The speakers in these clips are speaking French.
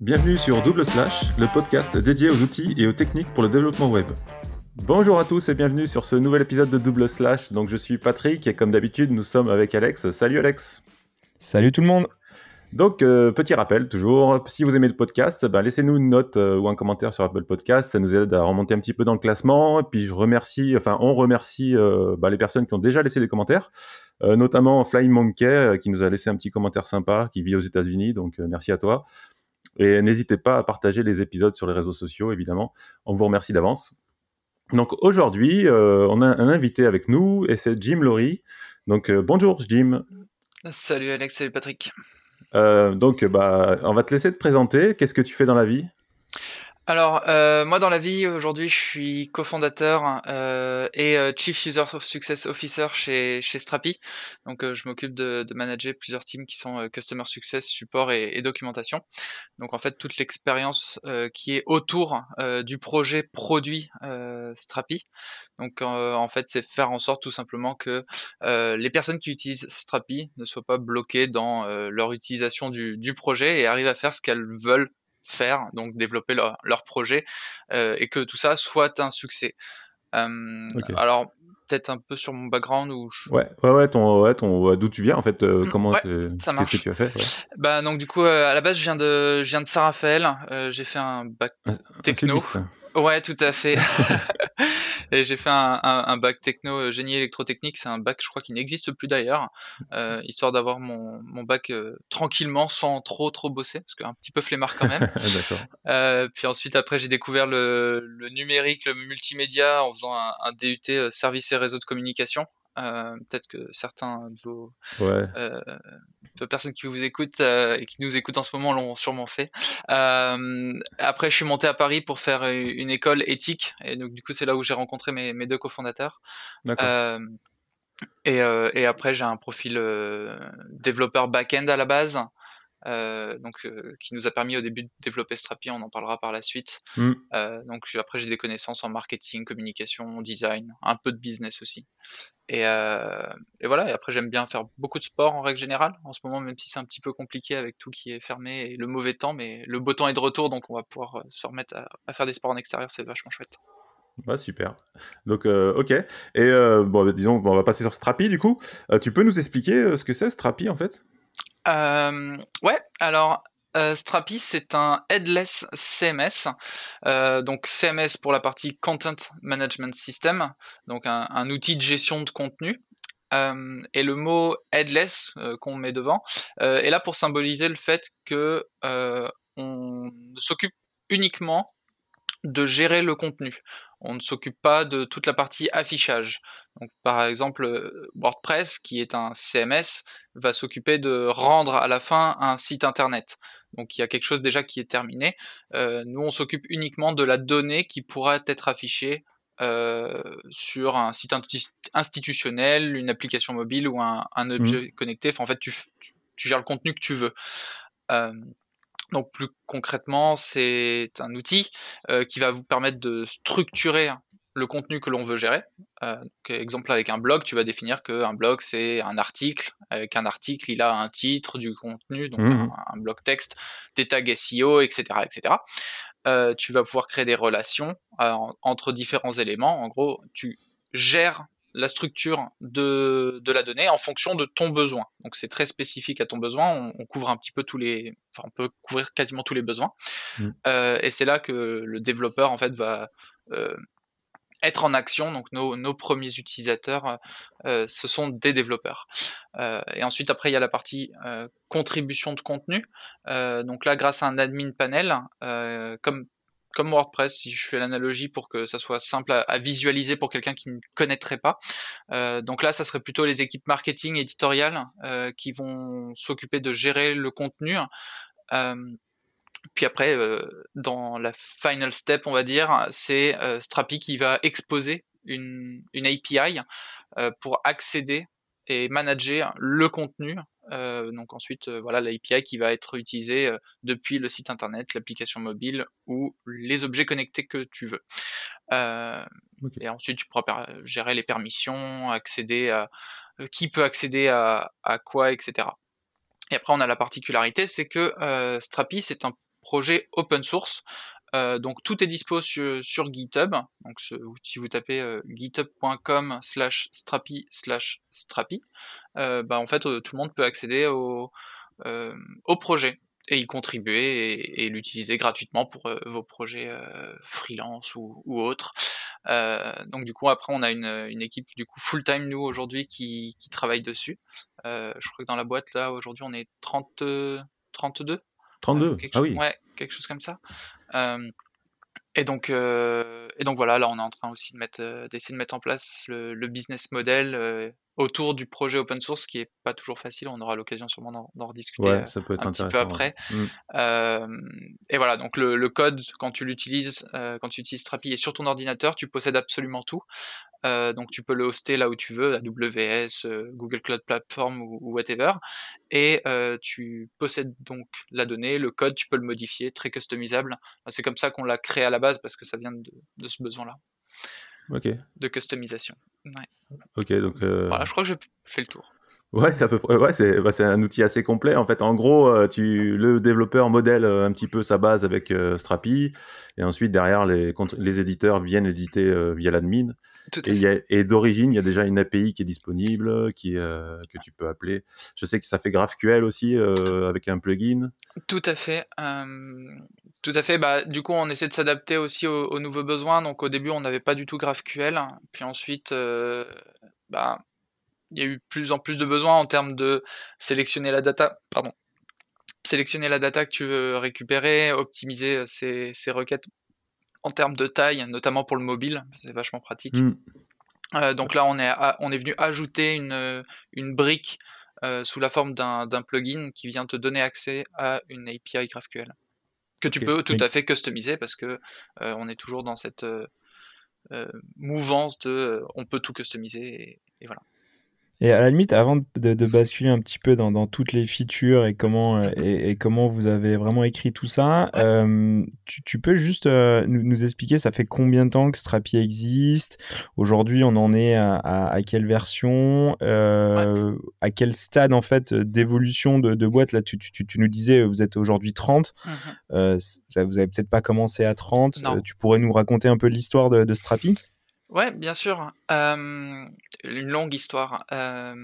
Bienvenue sur Double Slash, le podcast dédié aux outils et aux techniques pour le développement web. Bonjour à tous et bienvenue sur ce nouvel épisode de Double Slash. Donc je suis Patrick et comme d'habitude nous sommes avec Alex. Salut Alex. Salut tout le monde. Donc, euh, petit rappel, toujours, si vous aimez le podcast, ben, laissez-nous une note euh, ou un commentaire sur Apple Podcast. Ça nous aide à remonter un petit peu dans le classement. Et puis, je remercie, enfin, on remercie euh, ben, les personnes qui ont déjà laissé des commentaires, notamment Flying Monkey, qui nous a laissé un petit commentaire sympa, qui vit aux États-Unis. Donc, merci à toi. Et n'hésitez pas à partager les épisodes sur les réseaux sociaux, évidemment. On vous remercie d'avance. Donc, aujourd'hui, on a un invité avec nous, et c'est Jim Laurie. Donc, bonjour Jim. Salut Alex, salut Patrick. Euh, donc, bah, on va te laisser te présenter. Qu'est-ce que tu fais dans la vie? Alors, euh, moi dans la vie, aujourd'hui, je suis cofondateur euh, et euh, Chief User Success Officer chez, chez Strapi. Donc, euh, je m'occupe de, de, manager plusieurs teams qui sont Customer Success, Support et, et, Documentation. Donc, en fait, toute l'expérience qui est autour du projet produit Strapi. Donc, en fait, c'est faire en sorte tout simplement que les personnes qui utilisent Strapi ne soient pas bloquées dans leur utilisation du, du projet et arrivent à faire ce qu'elles veulent faire, donc développer leur, leur projet, euh, et que tout ça soit un succès. Euh, alors peut-être un peu sur mon background ou ouais ouais ouais ton ouais ton d'où tu viens en fait euh, mmh, comment qu'est-ce que tu as fait bah donc du coup à la base je viens de je viens de Saint-Raphaël j'ai fait un bac techno. ouais tout à fait et j'ai fait un, un, un, bac techno euh, génie électrotechnique. C'est un bac, je crois, qui n'existe plus d'ailleurs, euh, histoire d'avoir mon, mon bac euh, tranquillement, sans trop trop bosser, parce qu'un petit peu flemmard quand même. euh, puis ensuite, après, j'ai découvert le, le, numérique, le multimédia, en faisant un, un DUT euh, service et réseau de communication. Euh, peut-être que certains de vos ouais. euh, personnes qui vous écoutent euh, et qui nous écoutent en ce moment l'ont sûrement fait. Euh, après, je suis monté à Paris pour faire une école éthique et donc du coup c'est là où j'ai rencontré mes, mes deux cofondateurs. Euh, et, et, après, j'ai un profil développeur back-end à la base. Euh, donc euh, qui nous a permis au début de développer Strapi, on en parlera par la suite. Mm. Euh, donc après j'ai des connaissances en marketing, communication, design, un peu de business aussi. Et, et voilà. Et après j'aime bien faire beaucoup de sport en règle générale. En ce moment même si c'est un petit peu compliqué avec tout qui est fermé et le mauvais temps, mais le beau temps est de retour, donc on va pouvoir se remettre à, à faire des sports en extérieur, c'est vachement chouette. Ouais, super. Donc, euh, ok. Et euh, bon, bah, disons, on va passer sur Strapi du coup. Euh, tu peux nous expliquer ce que c'est Strapi en fait? Euh, ouais, alors euh, Strapi, c'est un headless CMS. Euh, donc CMS pour la partie Content Management System, donc un, outil de gestion de contenu. Euh, et le mot headless qu'on met devant est là pour symboliser le fait que on s'occupe uniquement de gérer le contenu. On ne s'occupe pas de toute la partie affichage. Donc, par exemple, euh, WordPress, qui est un CMS, va s'occuper de rendre à la fin un site internet. Donc, il y a quelque chose déjà qui est terminé. Euh, nous, on s'occupe uniquement de la donnée qui pourra être affichée euh, sur un site institutionnel, une application mobile ou un, un mmh. objet mmh. connecté. Enfin, en fait, tu, tu, tu, gères le contenu que tu veux. Euh, donc plus concrètement, c'est un outil euh, qui va vous permettre de structurer le contenu que l'on veut gérer. Euh, donc, exemple avec un blog, tu vas définir qu'un blog c'est un article. Avec un article, il a un titre, du contenu, donc mmh. un, un, blog texte, des tags SEO, etc., etc. Euh, tu vas pouvoir créer des relations euh, entre différents éléments. En gros, tu gères la structure de, de la donnée en fonction de ton besoin. Donc c'est très spécifique à ton besoin. On, on, couvre un petit peu tous les, enfin on peut couvrir quasiment tous les besoins. Mmh. Euh, et c'est là que le développeur en fait va euh, être en action. Donc nos, nos premiers utilisateurs, euh, ce sont des développeurs. Euh, et ensuite après il y a la partie euh, contribution de contenu. donc là grâce à un admin panel, comme comme WordPress, si je fais l'analogie pour que ça soit simple à, à visualiser pour quelqu'un qui ne connaîtrait pas. Euh, donc là, ça serait plutôt les équipes marketing éditoriales euh, qui vont s'occuper de gérer le contenu. Euh, puis après, euh, dans la final step, on va dire, c'est euh, Strapi qui va exposer une, une API euh, pour accéder et manager le contenu euh, donc ensuite, euh, voilà l'API qui va être utilisée euh, depuis le site internet, l'application mobile ou les objets connectés que tu veux. Okay. Et ensuite, tu pourras gérer les permissions, accéder à qui peut accéder à, à quoi, etc. Et après, on a la particularité, c'est que Strapi, c'est un projet open source. donc tout est dispo sur, sur GitHub. Donc si vous tapez github.com slash strapi slash strapi, bah en fait tout le monde peut accéder au, au projet et y contribuer et, l'utiliser gratuitement pour euh, vos projets euh, freelance ou, ou autres. Euh, donc du coup après on a une, une équipe du coup full time nous aujourd'hui qui, qui travaille dessus. je crois que dans la boîte là aujourd'hui on est 30 32 32 ah oui ouais quelque chose comme ça. Et donc, euh, et donc voilà, là on est en train aussi de mettre, d'essayer de mettre en place le, le business model euh, autour du projet open source, qui est pas toujours facile. On aura l'occasion sûrement d'en rediscuter ouais, ça peut être un petit peu après. Euh, et voilà, donc le, le, code quand tu l'utilises, quand tu utilises Strapi et sur ton ordinateur, tu possèdes absolument tout. Euh, donc tu peux le hoster là où tu veux, AWS, euh, Google Cloud Platform ou, whatever. Et euh, tu possèdes donc la donnée, le code, tu peux le modifier, très customisable. C'est comme ça qu'on l'a créé à la base parce que ça vient de, de ce besoin-là. Ok. De customisation. Ouais. Ok, donc. Voilà, je crois que j'ai fait le tour. Ouais, c'est à peu près. Ouais, c'est bah, un outil assez complet. En fait, en gros, euh, tu le développeur modèle euh, un petit peu sa base avec euh, Strapi, et ensuite derrière les les éditeurs viennent éditer via l'admin. Et, et d'origine, il y a déjà une API qui est disponible, qui que tu peux appeler. Je sais que ça fait GraphQL aussi avec un plugin. Tout à fait. Tout à fait. Bah, du coup, on essaie de s'adapter aussi aux, aux, nouveaux besoins. Donc, au début, on n'avait pas du tout GraphQL. Puis ensuite, bah, il y a eu plus en plus de besoins en termes de sélectionner la data, pardon, sélectionner la data que tu veux récupérer, optimiser euh, ces, ces requêtes en termes de taille, notamment pour le mobile, c'est vachement pratique. Mm. Euh, donc là, on est, on est venu ajouter une, une brique euh, sous la forme d'un plugin qui vient te donner accès à une API GraphQL que tu peux tout à fait customiser parce que euh, on est toujours dans cette mouvance de on peut tout customiser et voilà. Et à la limite, avant de, de basculer un petit peu dans, dans, toutes les features et comment, euh, mhm. et, et, comment vous avez vraiment écrit tout ça, euh, tu, tu, peux juste euh, nous, nous, expliquer, ça fait combien de temps que Strapi existe? Aujourd'hui, on en est à, à, à quelle version? Euh, À quel stade, en fait, d'évolution de, de, boîte? Là, tu, tu, tu, nous disais, vous êtes aujourd'hui 30. Mhm. Ça, vous avez peut-être pas commencé à 30. tu pourrais nous raconter un peu l'histoire de, de Strapi? Ouais, bien sûr. Euh, une longue histoire. Euh,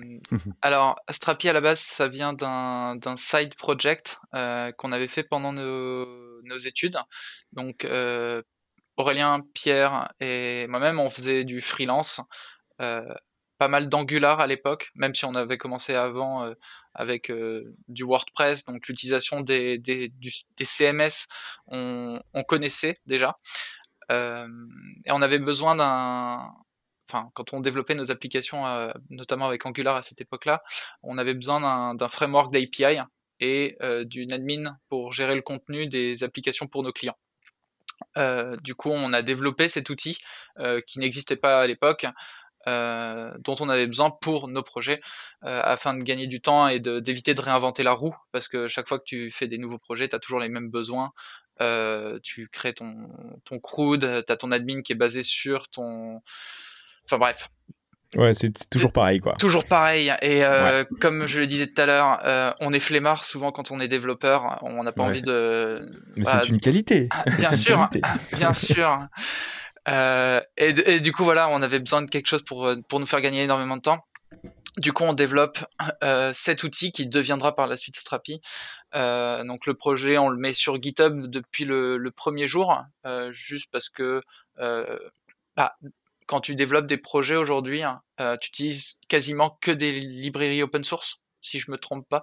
alors, Strapi à la base, ça vient d'un side project euh, qu'on avait fait pendant nos, nos études. Donc, euh, Aurélien, Pierre et moi-même, on faisait du freelance. Euh, pas mal d'Angular à l'époque, même si on avait commencé avant euh, avec du WordPress, donc l'utilisation des, des, des CMS, on, on connaissait déjà. Euh, et on avait besoin d'un, enfin, quand on développait nos applications, euh, notamment avec Angular à cette époque-là, on avait besoin d'un framework d'API et euh, d'une admin pour gérer le contenu des applications pour nos clients. Euh, du coup, on a développé cet outil qui n'existait pas à l'époque, dont on avait besoin pour nos projets, afin de gagner du temps et d'éviter de, réinventer la roue, parce que chaque fois que tu fais des nouveaux projets, tu as toujours les mêmes besoins, tu crées ton, ton CRUD, tu as ton admin qui est basé sur ton... Enfin bref. Ouais, c'est toujours pareil, quoi. Toujours pareil. Et euh, comme je le disais tout à l'heure, euh, on est flemmard souvent quand on est développeur. On n'a pas envie de. Mais c'est une qualité. Ah, bien sûr, bien sûr. Euh, et, et, du coup, voilà, on avait besoin de quelque chose pour, pour nous faire gagner énormément de temps. Du coup, on développe cet outil qui deviendra par la suite Strapi. Donc le projet, on le met sur GitHub depuis le, le premier jour, juste parce que bah, quand tu développes des projets aujourd'hui, hein, euh, tu utilises quasiment que des librairies open source, si je me trompe pas.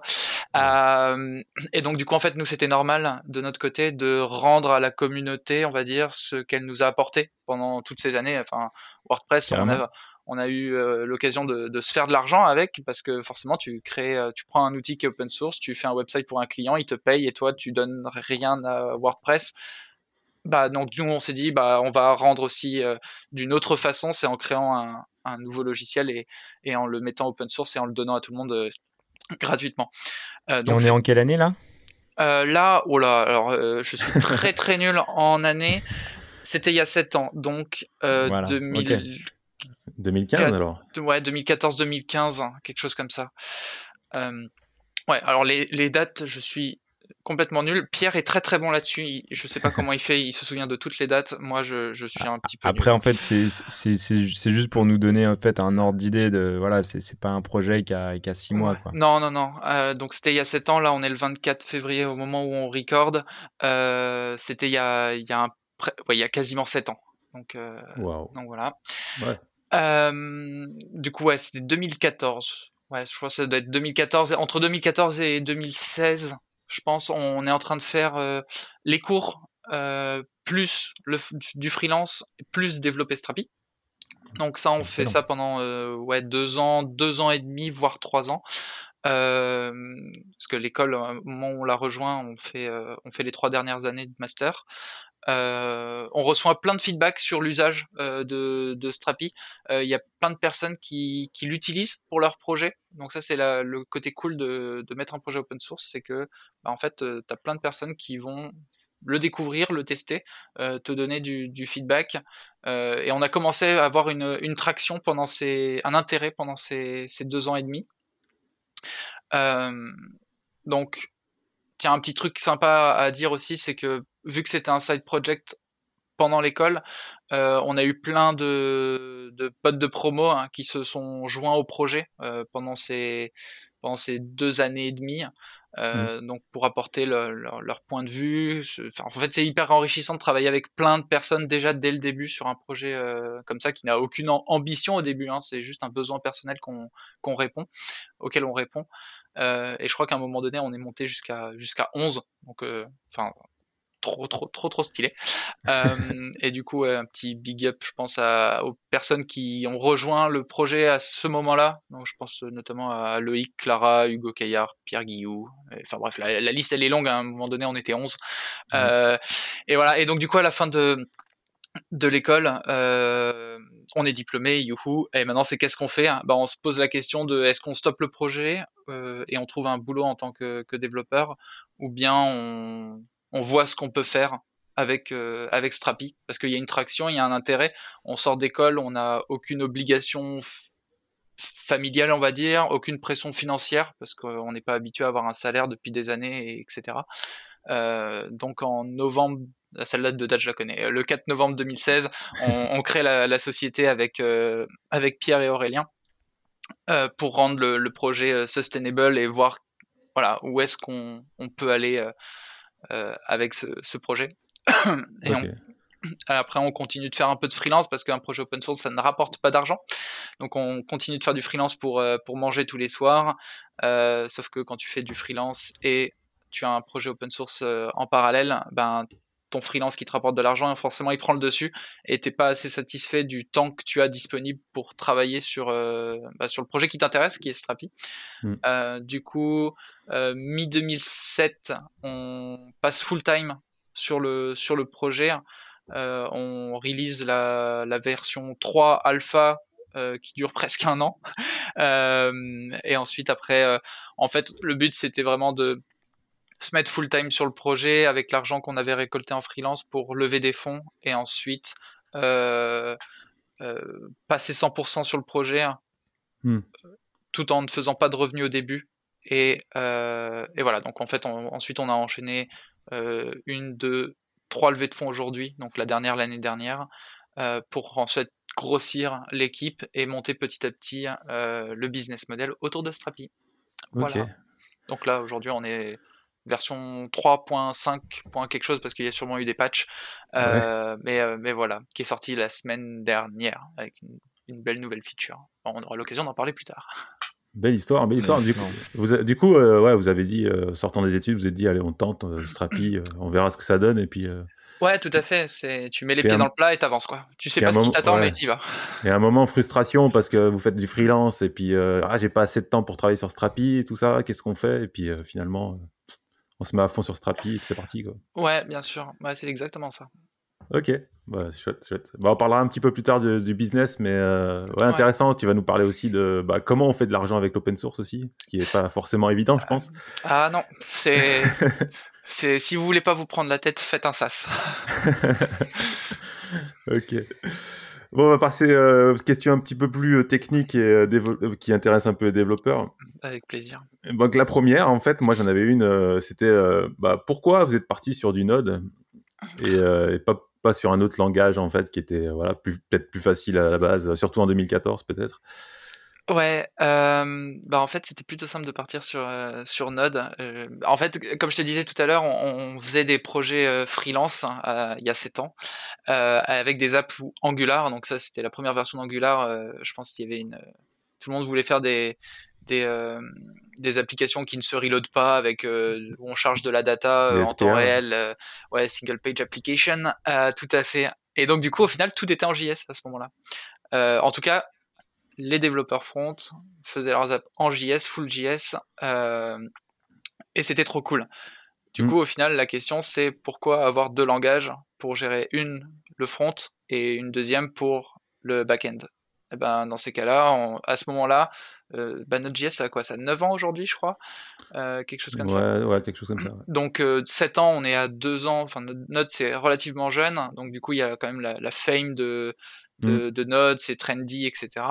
Euh, et donc du coup, en fait, nous, c'était normal de notre côté de rendre à la communauté, on va dire, ce qu'elle nous a apporté pendant toutes ces années. Enfin, WordPress, on a, on a eu euh, l'occasion de, de, se faire de l'argent avec parce que forcément tu crées, euh, tu prends un outil qui est open source, tu fais un website pour un client, il te paye et toi tu donnes rien à WordPress. Bah donc nous on s'est dit bah on va rendre aussi euh, d'une autre façon, c'est en créant un, un, nouveau logiciel et, et en le mettant open source et en le donnant à tout le monde gratuitement. donc et on est, en quelle année là? Là, oh là, alors je suis très très nul en année. C'était il y a 7 ans, donc euh, voilà. 2000, 2015 alors Ouais, 2014-2015, quelque chose comme ça. Euh, ouais, alors les, les, dates, je suis complètement nul. Pierre est très très bon là-dessus. Je sais pas comment il fait. Il se souvient de toutes les dates. Moi, je, je suis un petit peu. Après, en fait, c'est juste pour nous donner en fait un ordre d'idée de voilà, c'est pas un projet qui a, qui a six mois. Quoi. Non, non, non. Euh, donc c'était il y a sept ans. Là, on est le 24 février au moment où on record. Euh, c'était il y a il y a un ouais, il y a quasiment sept ans. Donc, euh, donc voilà. Ouais. Euh, du coup, ouais, c'était 2014. Ouais, je crois que ça doit être 2014. Entre 2014 et 2016, je pense, on est en train de faire euh, les cours euh, plus le, du freelance, plus développer Strapi. Donc ça, on fait ça pendant euh, ouais deux ans, deux ans et demi, voire trois ans. Euh, parce que l'école, au moment où on l'a rejoint, on fait, on fait les trois dernières années de master. Euh, on reçoit plein de feedback sur l'usage euh, de, de, Strapi. Euh, il y a plein de personnes qui, l'utilisent pour leur projet. Donc ça, c'est le côté cool de, mettre un projet open source, c'est que bah, en fait, tu as plein de personnes qui vont le découvrir, le tester, te donner du, feedback. et on a commencé à avoir une, une traction pendant ces, un intérêt pendant ces, ces deux ans et demi. donc Tiens, un petit truc sympa à dire aussi, c'est que vu que c'était un side project pendant l'école, euh, on a eu plein de, de potes de promo hein, qui se sont joints au projet euh, pendant ces pendant ces deux années et demie. Euh, mmh. Donc pour apporter leur, leur, point de vue. Enfin, en fait, c'est hyper enrichissant de travailler avec plein de personnes déjà dès le début sur un projet euh, comme ça qui n'a aucune ambition au début. Hein, c'est juste un besoin personnel qu'on qu'on répond, auquel on répond. Euh, et je crois qu'à un moment donné, on est monté jusqu'à jusqu'à 11. Donc, euh, enfin, trop trop trop trop stylé. Euh, et du coup, un petit big up, je pense à, aux personnes qui ont rejoint le projet à ce moment-là. Donc, je pense notamment à Loïc, Clara, Hugo Caillard, Pierre Guillou. Enfin bref, la, liste elle est longue. Hein. À un moment donné, on était 11. Euh, et voilà. Et donc du coup, à la fin de de l'école, euh, on est diplômé, youhou, et maintenant c'est qu'est-ce qu'on fait bah, On se pose la question de est-ce qu'on stoppe le projet euh, et on trouve un boulot en tant que, que développeur, ou bien on, on voit ce qu'on peut faire avec euh, avec Strapi parce qu'il y a une traction, il y a un intérêt. On sort d'école, on n'a aucune obligation familiale, on va dire, aucune pression financière parce qu'on n'est pas habitué à avoir un salaire depuis des années, etc. Euh, donc en novembre, celle-là de date je la connais. Le 4 novembre 2016, on, crée la, société avec euh, avec Pierre et Aurélien euh, pour rendre le, projet sustainable et voir où est-ce qu'on on peut aller avec ce, ce projet. et okay. on, après, on continue de faire un peu de freelance parce qu'un projet open source, ça ne rapporte pas d'argent. Donc, on continue de faire du freelance pour, euh, pour manger tous les soirs. Euh, sauf que quand tu fais du freelance et tu as un projet open source euh, en parallèle, ben, ton freelance qui te rapporte de l'argent, forcément, il prend le dessus et t'es pas assez satisfait du temps que tu as disponible pour travailler sur, euh, bah, sur le projet qui t'intéresse, qui est Strapi. Mm. Euh, du coup, euh, mi-2007, on passe full time sur le, sur le projet. Euh, on release la, la version 3 alpha euh, qui dure presque un an. Euh, et ensuite, après, euh, en fait, le but, c'était vraiment de se mettre full time sur le projet avec l'argent qu'on avait récolté en freelance pour lever des fonds et ensuite euh, euh, passer 100% sur le projet hein, hmm. tout en ne faisant pas de revenus au début et, euh, et voilà donc en fait on, ensuite on a enchaîné euh, une deux trois levées de fonds aujourd'hui donc la dernière l'année dernière euh, pour ensuite grossir l'équipe et monter petit à petit le business model autour de Strapi voilà okay. donc là aujourd'hui on est version 3.5. quelque chose parce qu'il y a sûrement eu des patchs. Ouais. mais, mais voilà, qui est sorti la semaine dernière avec une, une belle nouvelle feature. Bon, on aura l'occasion d'en parler plus tard. Belle histoire, belle histoire. Du coup, vous, du coup euh, ouais, vous avez dit, sortant des études, vous avez dit, allez, on tente, Strapi, on verra ce que ça donne, et puis. Ouais, tout à fait. C'est, tu mets les pieds un... dans le plat et t'avances, quoi. Tu sais pas ce qui t'attend, ouais. mais t'y vas. Et à un moment, frustration parce que vous faites du freelance et puis, ah, j'ai pas assez de temps pour travailler sur Strapi et tout ça, qu'est-ce qu'on fait? Et puis, finalement, on se met à fond sur Strapi et puis c'est parti quoi. Ouais, bien sûr. Ouais, c'est exactement ça. Ok, bah, chouette, chouette. Bah, on parlera un petit peu plus tard du, du business, mais euh, ouais, intéressant. Tu vas nous parler aussi de bah, comment on fait de l'argent avec l'open source aussi, ce qui est pas forcément évident, je pense. Ah non, c'est, c'est si vous voulez pas vous prendre la tête, faites un sas. ok. Bon, on va passer euh, aux questions un petit peu plus euh, techniques et euh, qui intéressent un peu les développeurs. Avec plaisir. Donc la première, en fait, moi j'en avais une, c'était bah, pourquoi vous êtes parti sur du Node et, et pas, pas sur un autre langage en fait qui était voilà peut-être plus facile à la base, surtout en 2014 peut-être. Ouais, euh, bah en fait c'était plutôt simple de partir sur euh, sur Node. Euh, en fait, comme je te disais tout à l'heure, on, on, faisait des projets euh, freelance il y a 7 ans avec des apps Angular. Donc ça c'était la première version d'Angular. je pense qu'il y avait une, tout le monde voulait faire des des des applications qui ne se reloadent pas avec où on charge de la data en temps réel. ouais, single page application, tout à fait. Et donc du coup au final tout était en JS à ce moment-là. en tout cas les développeurs front faisaient leurs apps en JS, full JS, euh, et c'était trop cool. Du mm. coup, au final, la question c'est pourquoi avoir deux langages pour gérer une le front et une deuxième pour le back-end? Eh ben, dans ces cas-là, à ce moment-là, euh, bah, Node.js, ça a quoi? Ça a 9 ans aujourd'hui, je crois euh, Quelque chose comme ça. Ouais, quelque chose comme ça. Donc, euh, 7 ans, on est à 2 ans. Enfin, Node, c'est relativement jeune. Donc, du coup, il y a quand même la, la fame de, de, mm. de Node, c'est trendy, etc.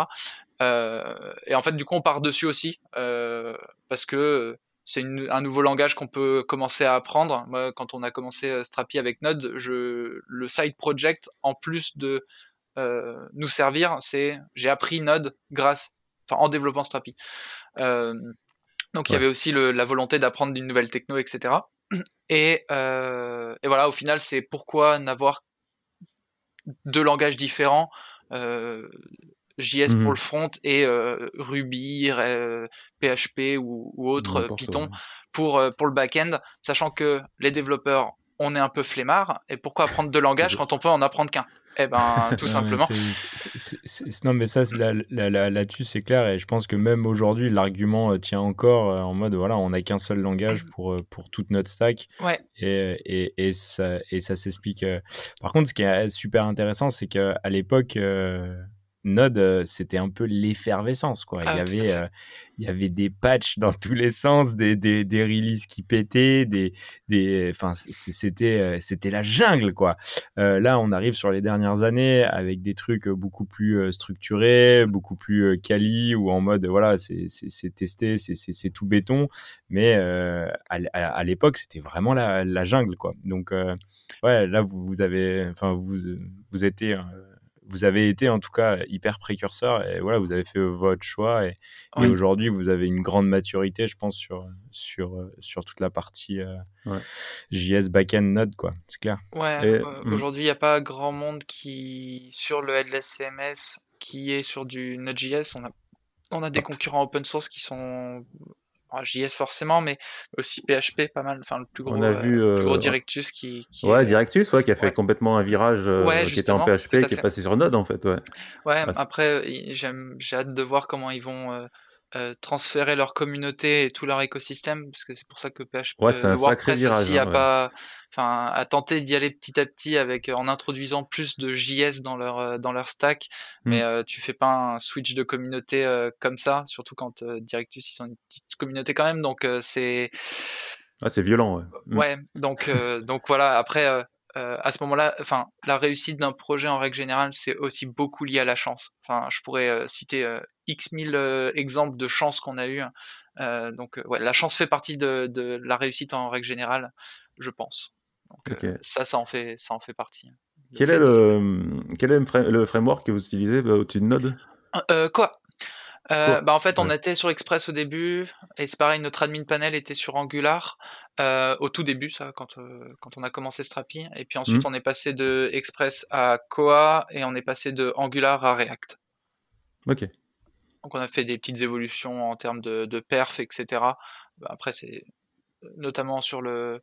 Euh, et en fait, du coup, on part dessus aussi parce que c'est un nouveau langage qu'on peut commencer à apprendre. Moi, quand on a commencé Strapi avec Node, je, le side project, en plus de euh, nous servir, c'est j'ai appris Node grâce, enfin en développant Strapi. Euh, donc il y avait aussi le, la volonté d'apprendre une nouvelle techno, etc. Et, euh, et voilà, au final, c'est pourquoi n'avoir deux langages différents. Euh, JS pour mmh le front et euh, Ruby, PHP ou, ou autre Python pour pour le back-end, sachant que les développeurs on est un peu flemmard et pourquoi apprendre deux langages quand on peut en apprendre qu'un? Eh ben tout simplement. non mais ça là-dessus c'est clair et je pense que même aujourd'hui l'argument tient encore en mode voilà on n'a qu'un seul langage pour pour toute notre stack. Ouais. Et, et, et ça et ça s'explique. Par contre ce qui est super intéressant c'est qu'à l'époque Node, euh, c'était un peu l'effervescence, quoi. il, y ah, avait, euh, il y avait des patchs dans tous les sens, des, des, des releases qui pétaient, des, des, enfin, c'était, euh, c'était la jungle, quoi. là, on arrive sur les dernières années avec des trucs beaucoup plus structurés, beaucoup plus quali, ou en mode, voilà, c'est, testé, c'est, tout béton. Mais à, l'époque, c'était vraiment la, la, jungle, quoi. Donc, ouais, là, vous, vous avez, enfin, vous, vous étiez vous avez été en tout cas hyper précurseur et voilà, vous avez fait votre choix et, aujourd'hui vous avez une grande maturité, je pense, sur, sur, sur toute la partie euh, JS backend Node, quoi. C'est clair. Ouais, euh, hmm. aujourd'hui il n'y a pas grand monde qui, sur le headless CMS, qui est sur du Node.js. On a, on a des concurrents open source qui sont JS forcément, mais aussi PHP pas mal. Enfin, le plus gros, euh, euh, Directus qui, qui ouais, Directus, ouais, qui a fait complètement un virage euh, qui était en PHP, qui est passé sur Node en fait, ouais. Ouais, après, j'ai hâte de voir comment ils vont euh, transférer leur communauté et tout leur écosystème, parce que c'est pour ça que PHP ouais, c'est un WordPress virage, hein, a pas, enfin, a tenté d'y aller petit à petit avec en introduisant plus de JS dans leur euh, dans leur stack, hmm. mais euh, tu fais pas un switch de communauté comme ça, surtout quand Directus ils ont une petite communauté quand même, donc c'est ah, c'est violent, ouais. Hmm. Ouais, donc donc voilà. Après, euh, à ce moment-là, enfin, la réussite d'un projet en règle générale, c'est aussi beaucoup lié à la chance. Enfin, je pourrais euh, citer euh, x mille exemples de chance qu'on a eu. donc, ouais, la chance fait partie de, de, la réussite en règle générale, je pense. Donc, ça, ça en fait, ça en fait partie. Quel est, le, quel est le framework que vous utilisez au-dessus de Node? Quoi? Euh, bah en fait, on était sur Express au début, et c'est pareil, notre admin panel était sur Angular euh, au tout début, ça, quand euh, quand on a commencé Strapi, et puis ensuite mmh. on est passé de Express à Koa et on est passé de Angular à React. Ok. Donc on a fait des petites évolutions en termes de, de perf, etc. Bah, après, c'est notamment sur le,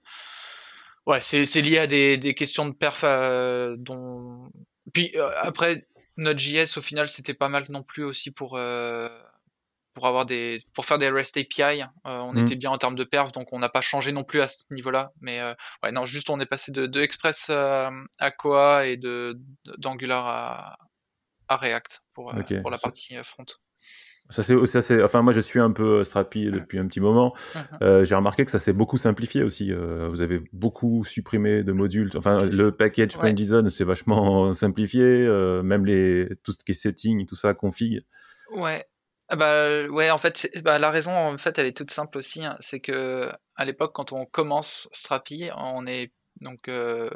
ouais, c'est lié à des, des questions de perf euh, dont. Puis euh, après, Node.js au final c'était pas mal non plus aussi pour euh, pour avoir des pour faire des REST API. Euh, on mmh. était bien en termes de perf donc on n'a pas changé non plus à ce niveau-là. Mais euh, ouais non juste on est passé de, de Express à Koa et de d'Angular à, à React pour pour la partie front. Ça c'est, ça c'est, enfin moi je suis un peu Strapi depuis un petit moment. Mhm. Euh, j'ai remarqué que ça s'est beaucoup simplifié aussi. Euh, vous avez beaucoup supprimé de modules. Enfin le package Ouais. JSON c'est vachement simplifié. euh, même les tout ce qui est setting, tout ça, config. Ouais. Ah Bah, ouais, en fait, bah, la raison, en fait, elle est toute simple aussi. hein. C'est que à l'époque, quand on commence Strapi, on est donc euh,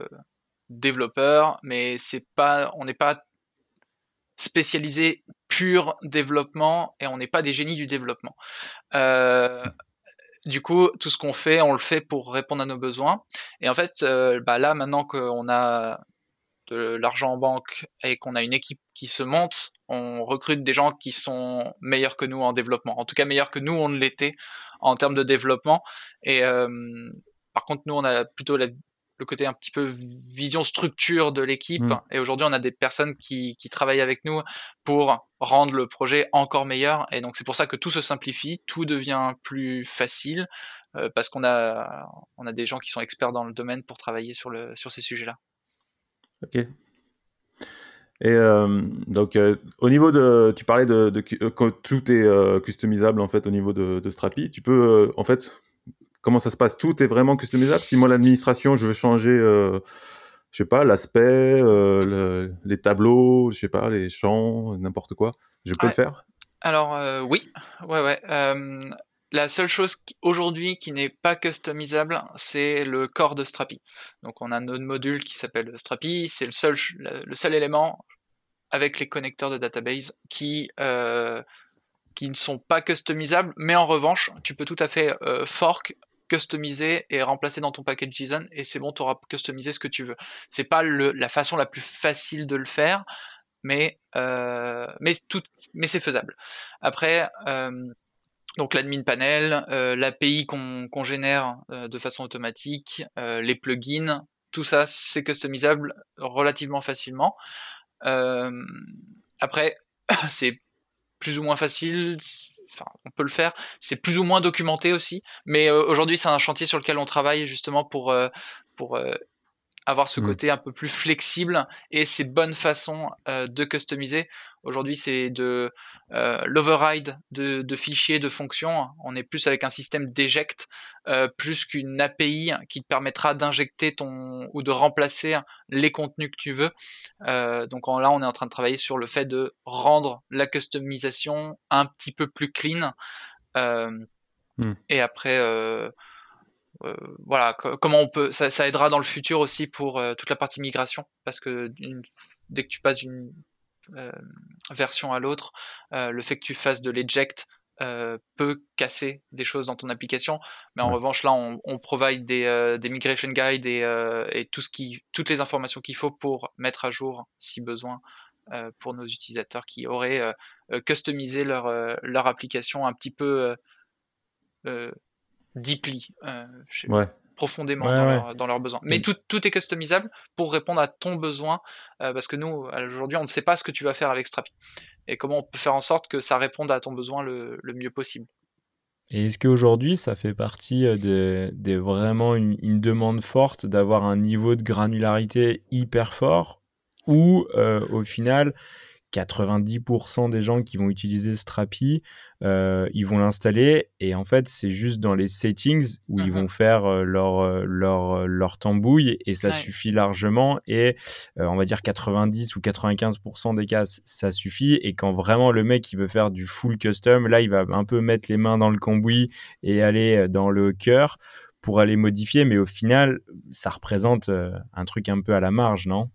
développeur, mais c'est pas, on n'est pas spécialisé pur développement et on n'est pas des génies du développement. Euh, du coup, tout ce qu'on fait, on le fait pour répondre à nos besoins. Et en fait, euh, bah là, maintenant qu'on a de l'argent en banque et qu'on a une équipe qui se monte, on recrute des gens qui sont meilleurs que nous en développement. En tout cas, meilleurs que nous, on l'était en termes de développement. Et euh, par contre, nous, on a plutôt la- le côté un petit peu vision structure de l'équipe. Mm. Et aujourd'hui, on a des personnes qui, qui travaillent avec nous pour rendre le projet encore meilleur. Et donc, c'est pour ça que tout se simplifie, tout devient plus facile, euh, parce qu'on a, on a des gens qui sont experts dans le domaine pour travailler sur, le, sur ces sujets-là. Ok. Et euh, donc euh, au niveau de, tu parlais de, tout est customisable en fait au niveau de, de Strapi. Tu peux en fait comment ça se passe Tout est vraiment customisable. Si moi l'administration je veux changer, euh, je sais pas l'aspect, euh, le- les tableaux, je sais pas les champs, n'importe quoi, je peux Ouais. le faire? Alors euh, oui, ouais ouais. La seule chose aujourd'hui qui n'est pas customisable, c'est le corps de Strapi. Donc on a notre module qui s'appelle Strapi, c'est le seul le le seul élément avec les connecteurs de database qui euh, qui ne sont pas customisables, mais en revanche, tu peux tout à fait euh, fork customiser et remplacer dans ton package JSON et c'est bon, tu auras customisé ce que tu veux. C'est pas le, la façon la plus facile de le faire, mais euh, mais tout, mais c'est faisable. Après, euh, donc l'admin panel, euh, l'API qu'on qu'on génère de façon automatique, les plugins, tout ça c'est customisable relativement facilement. Après, c'est plus ou moins facile. Enfin, on peut le faire. C'est plus ou moins documenté aussi. Mais euh, aujourd'hui, c'est un chantier sur lequel on travaille justement pour euh, pour euh, avoir ce Mm. côté un peu plus flexible et ces bonnes façons de customiser. Aujourd'hui, c'est de euh, l'override de, de fichiers, de fonctions. On est plus avec un système d'éject euh, plus qu'une API qui te permettra d'injecter ton ou de remplacer les contenus que tu veux. Euh, donc en- là, on est en train de travailler sur le fait de rendre la customisation un petit peu plus clean. Hmm. Et après, euh, voilà, co- comment on peut, ça, ça aidera dans le futur aussi pour euh, toute la partie migration, parce que une- dès que tu passes d'une version à l'autre, euh, le fait que tu fasses de l'eject euh, peut casser des choses dans ton application. Mais en Ouais. revanche, là, on, on provide des, euh, des migration guides et, euh, et tout ce qui, toutes les informations qu'il faut pour mettre à jour, si besoin, euh, pour nos utilisateurs qui auraient euh, euh, customisé leur, euh, leur application un petit peu euh, euh, deeply, euh, Ouais. Profondément Ouais, dans, ouais. Leur, dans leurs besoins. Mais tout, tout est customisable pour répondre à ton besoin, euh, parce que nous, aujourd'hui, on ne sait pas ce que tu vas faire avec Strapi. Et comment on peut faire en sorte que ça réponde à ton besoin le, le mieux possible. Et est-ce qu'aujourd'hui, ça fait partie euh, des vraiment une, une demande forte d'avoir un niveau de granularité hyper fort ou euh, au final, 90% des gens qui vont utiliser Strapi, euh, ils vont l'installer et en fait, c'est juste dans les settings où ils Mhm. vont faire euh, leur, euh, leur, euh, leur tambouille et ça Ouais. suffit largement et euh, on va dire 90 ou 95% des cas, ça suffit et quand vraiment le mec il veut faire du full custom, là, il va un peu mettre les mains dans le cambouis et aller dans le cœur pour aller modifier, mais au final, ça représente un truc un peu à la marge, non?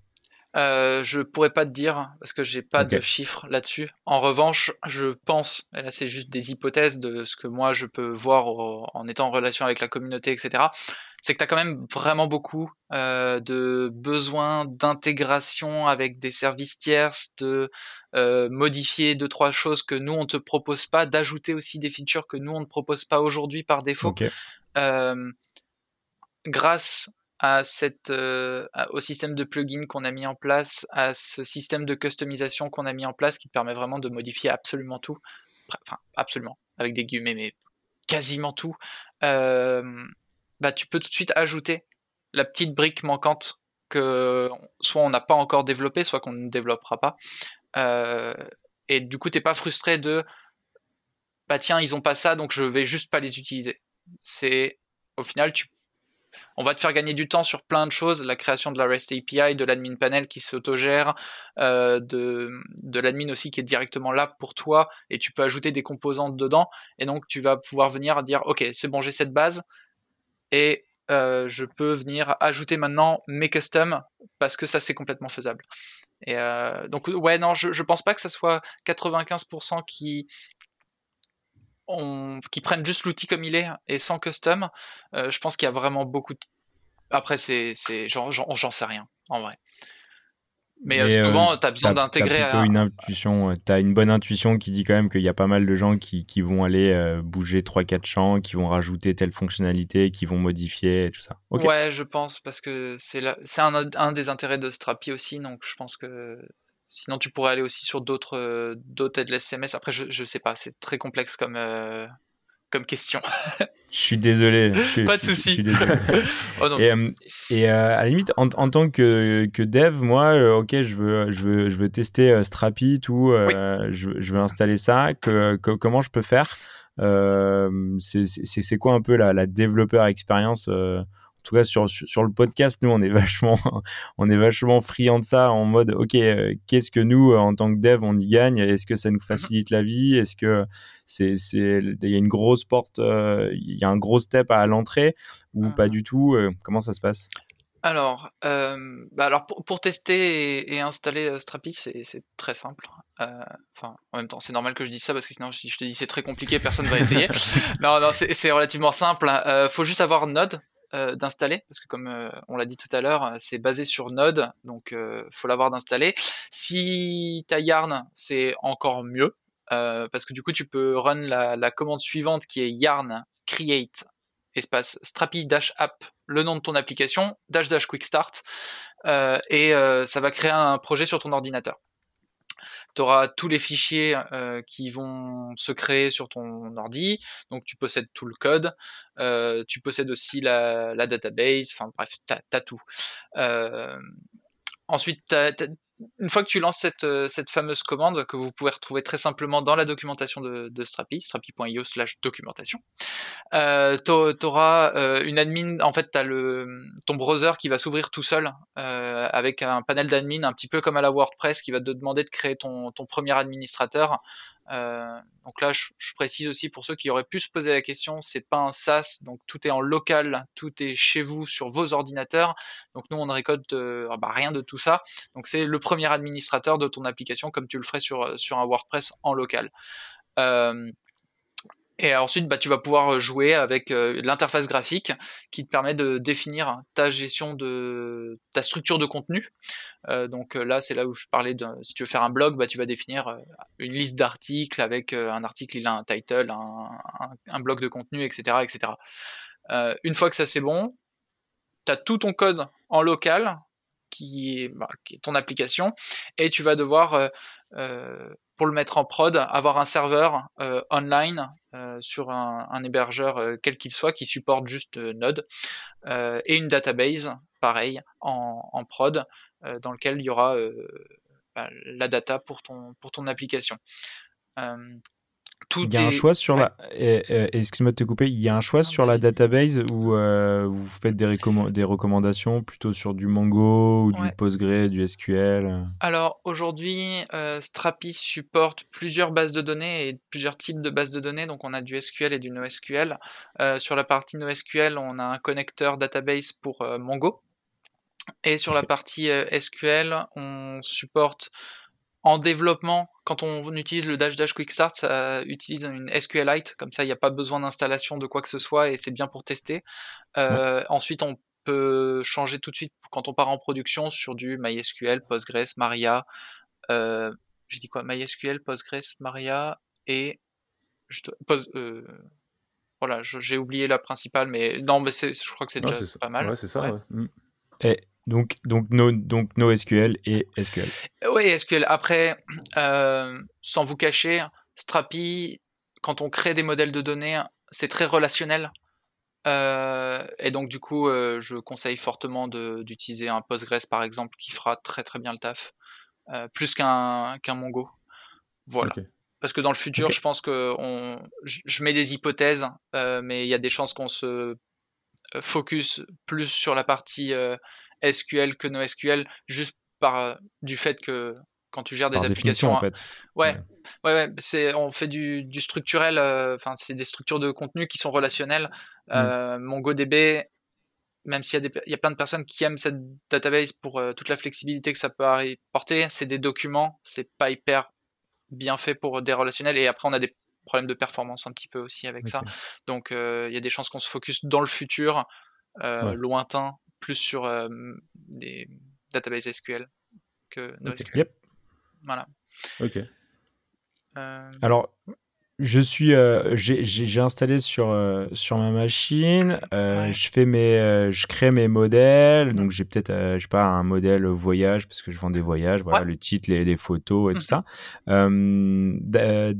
Euh, je pourrais pas te dire parce que j'ai pas de chiffres là-dessus. En revanche, je pense, et là c'est juste des hypothèses de ce que moi je peux voir au- en étant en relation avec la communauté, etc. C'est que tu as quand même vraiment beaucoup euh, de besoins d'intégration avec des services tierces, de euh, modifier deux trois choses que nous on te propose pas, d'ajouter aussi des features que nous on ne propose pas aujourd'hui par défaut Ok. euh, grâce à cette, euh, au système de plugin qu'on a mis en place, à ce système de customisation qu'on a mis en place, qui permet vraiment de modifier absolument tout, enfin absolument, avec des guillemets, mais quasiment tout, bah, tu peux tout de suite ajouter la petite brique manquante que soit on n'a pas encore développée, soit qu'on ne développera pas. Euh, et du coup, t'es pas frustré de bah tiens, ils ont pas ça, donc je vais juste pas les utiliser. C'est au final, tu on va te faire gagner du temps sur plein de choses, la création de la REST API, de l'admin panel qui s'autogère, euh, de, l'admin aussi qui est directement là pour toi, et tu peux ajouter des composantes dedans, et donc tu vas pouvoir venir dire, ok, c'est bon, j'ai cette base, et euh, je peux venir ajouter maintenant mes customs, parce que ça c'est complètement faisable. Euh, donc ouais, non, je, je pense pas que ça soit 95% qui qui prennent juste l'outil comme il est et sans custom, euh, je pense qu'il y a vraiment beaucoup de... Après, c'est, c'est, j'en, sais rien, en vrai. Mais, euh, souvent, euh, tu as besoin d'intégrer. T'as une intuition, t'as une bonne intuition qui dit quand même qu'il y a pas mal de gens qui, qui vont aller bouger 3-4 champs, qui vont rajouter telle fonctionnalité, qui vont modifier et tout ça. Ouais, je pense, parce que c'est, c'est un, un, des intérêts de Strapi aussi, donc je pense que Sinon, tu pourrais aller aussi sur d'autres euh, d'autres headless CMS. Après, je, je sais pas, c'est très complexe comme, euh, comme question. je suis désolé. pas de souci. oh, et, euh, et à la limite, en, en, tant que, que dev, moi, ok, je veux, je veux, je veux tester Strapi, tout, je, je, veux installer ça. Que, comment je peux faire? C'est quoi un peu la, la développeur expérience en tout cas sur, sur, le podcast, nous on est vachement on est vachement friand de ça en mode ok euh, qu'est-ce que nous en tant que dev on y gagne? Est-ce que ça nous mhm. facilite la vie? Est-ce que c'est c'est il y a une grosse porte euh, il y a un gros step à l'entrée? Ou pas mhm. du tout euh, Comment ça se passe? Alors, bah alors pour, pour tester et, installer Strapi, c'est très simple. Enfin, en même temps, c'est normal que je dise ça parce que sinon, si je te dis c'est très compliqué, personne va essayer. non, non, c'est relativement simple. Hein. faut juste avoir Node. Euh, d'installer parce que comme euh, on l'a dit tout à l'heure, c'est basé sur Node, donc euh, faut l'avoir d'installer. Si t'as Yarn, c'est encore mieux parce que du coup tu peux run la, commande suivante qui est yarn create espace strapi dash app le nom de ton application dash dash quick start et ça va créer un projet sur ton ordinateur tu auras tous les fichiers qui vont se créer sur ton ordi, donc tu possèdes tout le code, tu possèdes aussi la, database, enfin bref, tu as, tout. Euh, ensuite, tu une fois que tu lances cette, euh, cette, fameuse commande que vous pouvez retrouver très simplement dans la documentation de, de Strapi, strapi.io slash documentation, euh, tu auras euh, une admin, en fait, tu as ton browser qui va s'ouvrir tout seul euh, avec un panel d'admin, un petit peu comme à la WordPress, qui va te demander de créer ton, premier administrateur donc là, je, précise aussi pour ceux qui auraient pu se poser la question, c'est pas un SaaS, donc tout est en local, tout est chez vous sur vos ordinateurs. Donc nous, on ne récolte ah bah, rien de tout ça. Donc c'est le premier administrateur de ton application, comme tu le ferais sur sur un WordPress en local. Euh, et ensuite, bah, tu vas pouvoir euh, jouer avec euh, l'interface graphique qui te permet de définir ta gestion de ta structure de contenu. Euh, donc là, c'est là où je parlais de si tu veux faire un blog, bah, tu vas définir une liste d'articles avec un article, il a un title, un, un, bloc de contenu, etc. etc. une fois que ça c'est bon, tu as tout ton code en local qui est, bah, qui est ton application et tu vas devoir pour le mettre en prod, avoir un serveur euh, online euh, sur un, hébergeur euh, quel qu'il soit qui supporte juste Node et une database pareil en, prod dans lequel il y aura bah, la data pour ton pour ton application il y a un choix sur la. Excuse-moi de te couper. Il y a un choix sur la database où euh, vous faites des, des, recommandations plutôt sur du Mongo ou du Postgre, du SQL. Alors aujourd'hui, euh, Strapi supporte plusieurs bases de données et plusieurs types de bases de données. Donc on a du SQL et du NoSQL. Euh, sur la partie NoSQL, on a un connecteur database pour Mongo. Et sur la partie SQL, on supporte en développement, quand on utilise le dash dash quick start, ça utilise une SQLite, comme ça il n'y a pas besoin d'installation de quoi que ce soit et c'est bien pour tester. Euh, ensuite, on peut changer tout de suite quand on part en production sur du MySQL, Postgres, Maria. Euh, J'ai dit quoi? MySQL, Postgres, Maria et je euh, voilà, j'ai oublié la principale, mais non, mais je crois que c'est déjà pas mal. Ouais, c'est ça. Ouais. Mm. Et donc, donc, no, donc NoSQL et SQL. Oui, SQL. Après, euh, sans vous cacher, Strapi, quand on crée des modèles de données, c'est très relationnel. Euh, et donc, du coup, euh, je conseille fortement d'utiliser un Postgres, par exemple, qui fera très très bien le taf, plus qu'un qu'un Mongo. Voilà. parce que dans le futur, je pense que on, je, mets des hypothèses, mais il y a des chances qu'on se focus plus sur la partie SQL que NoSQL, juste par du fait que quand tu gères des applications, en fait. ouais, ouais, ouais, c'est on fait du, du structurel, enfin c'est des structures de contenu qui sont relationnelles. Mmh. MongoDB, même s'il y, a il y a plein de personnes qui aiment cette database pour toute la flexibilité que ça peut apporter, c'est des documents, c'est pas hyper bien fait pour des relationnels. Et après, on a des problèmes de performance un petit peu aussi avec ça. Donc, euh, il y a des chances qu'on se focus dans le futur, euh, lointain, plus sur euh, des databases SQL que NoSQL. Voilà. Ok. Alors, je suis, euh, j'ai installé sur euh, sur ma machine. Euh, je fais mes, je crée mes modèles. Donc j'ai peut-être, je sais pas, un modèle voyage parce que je vends des voyages. Voilà, le titre, les, les, photos et tout ça. D'ailleurs,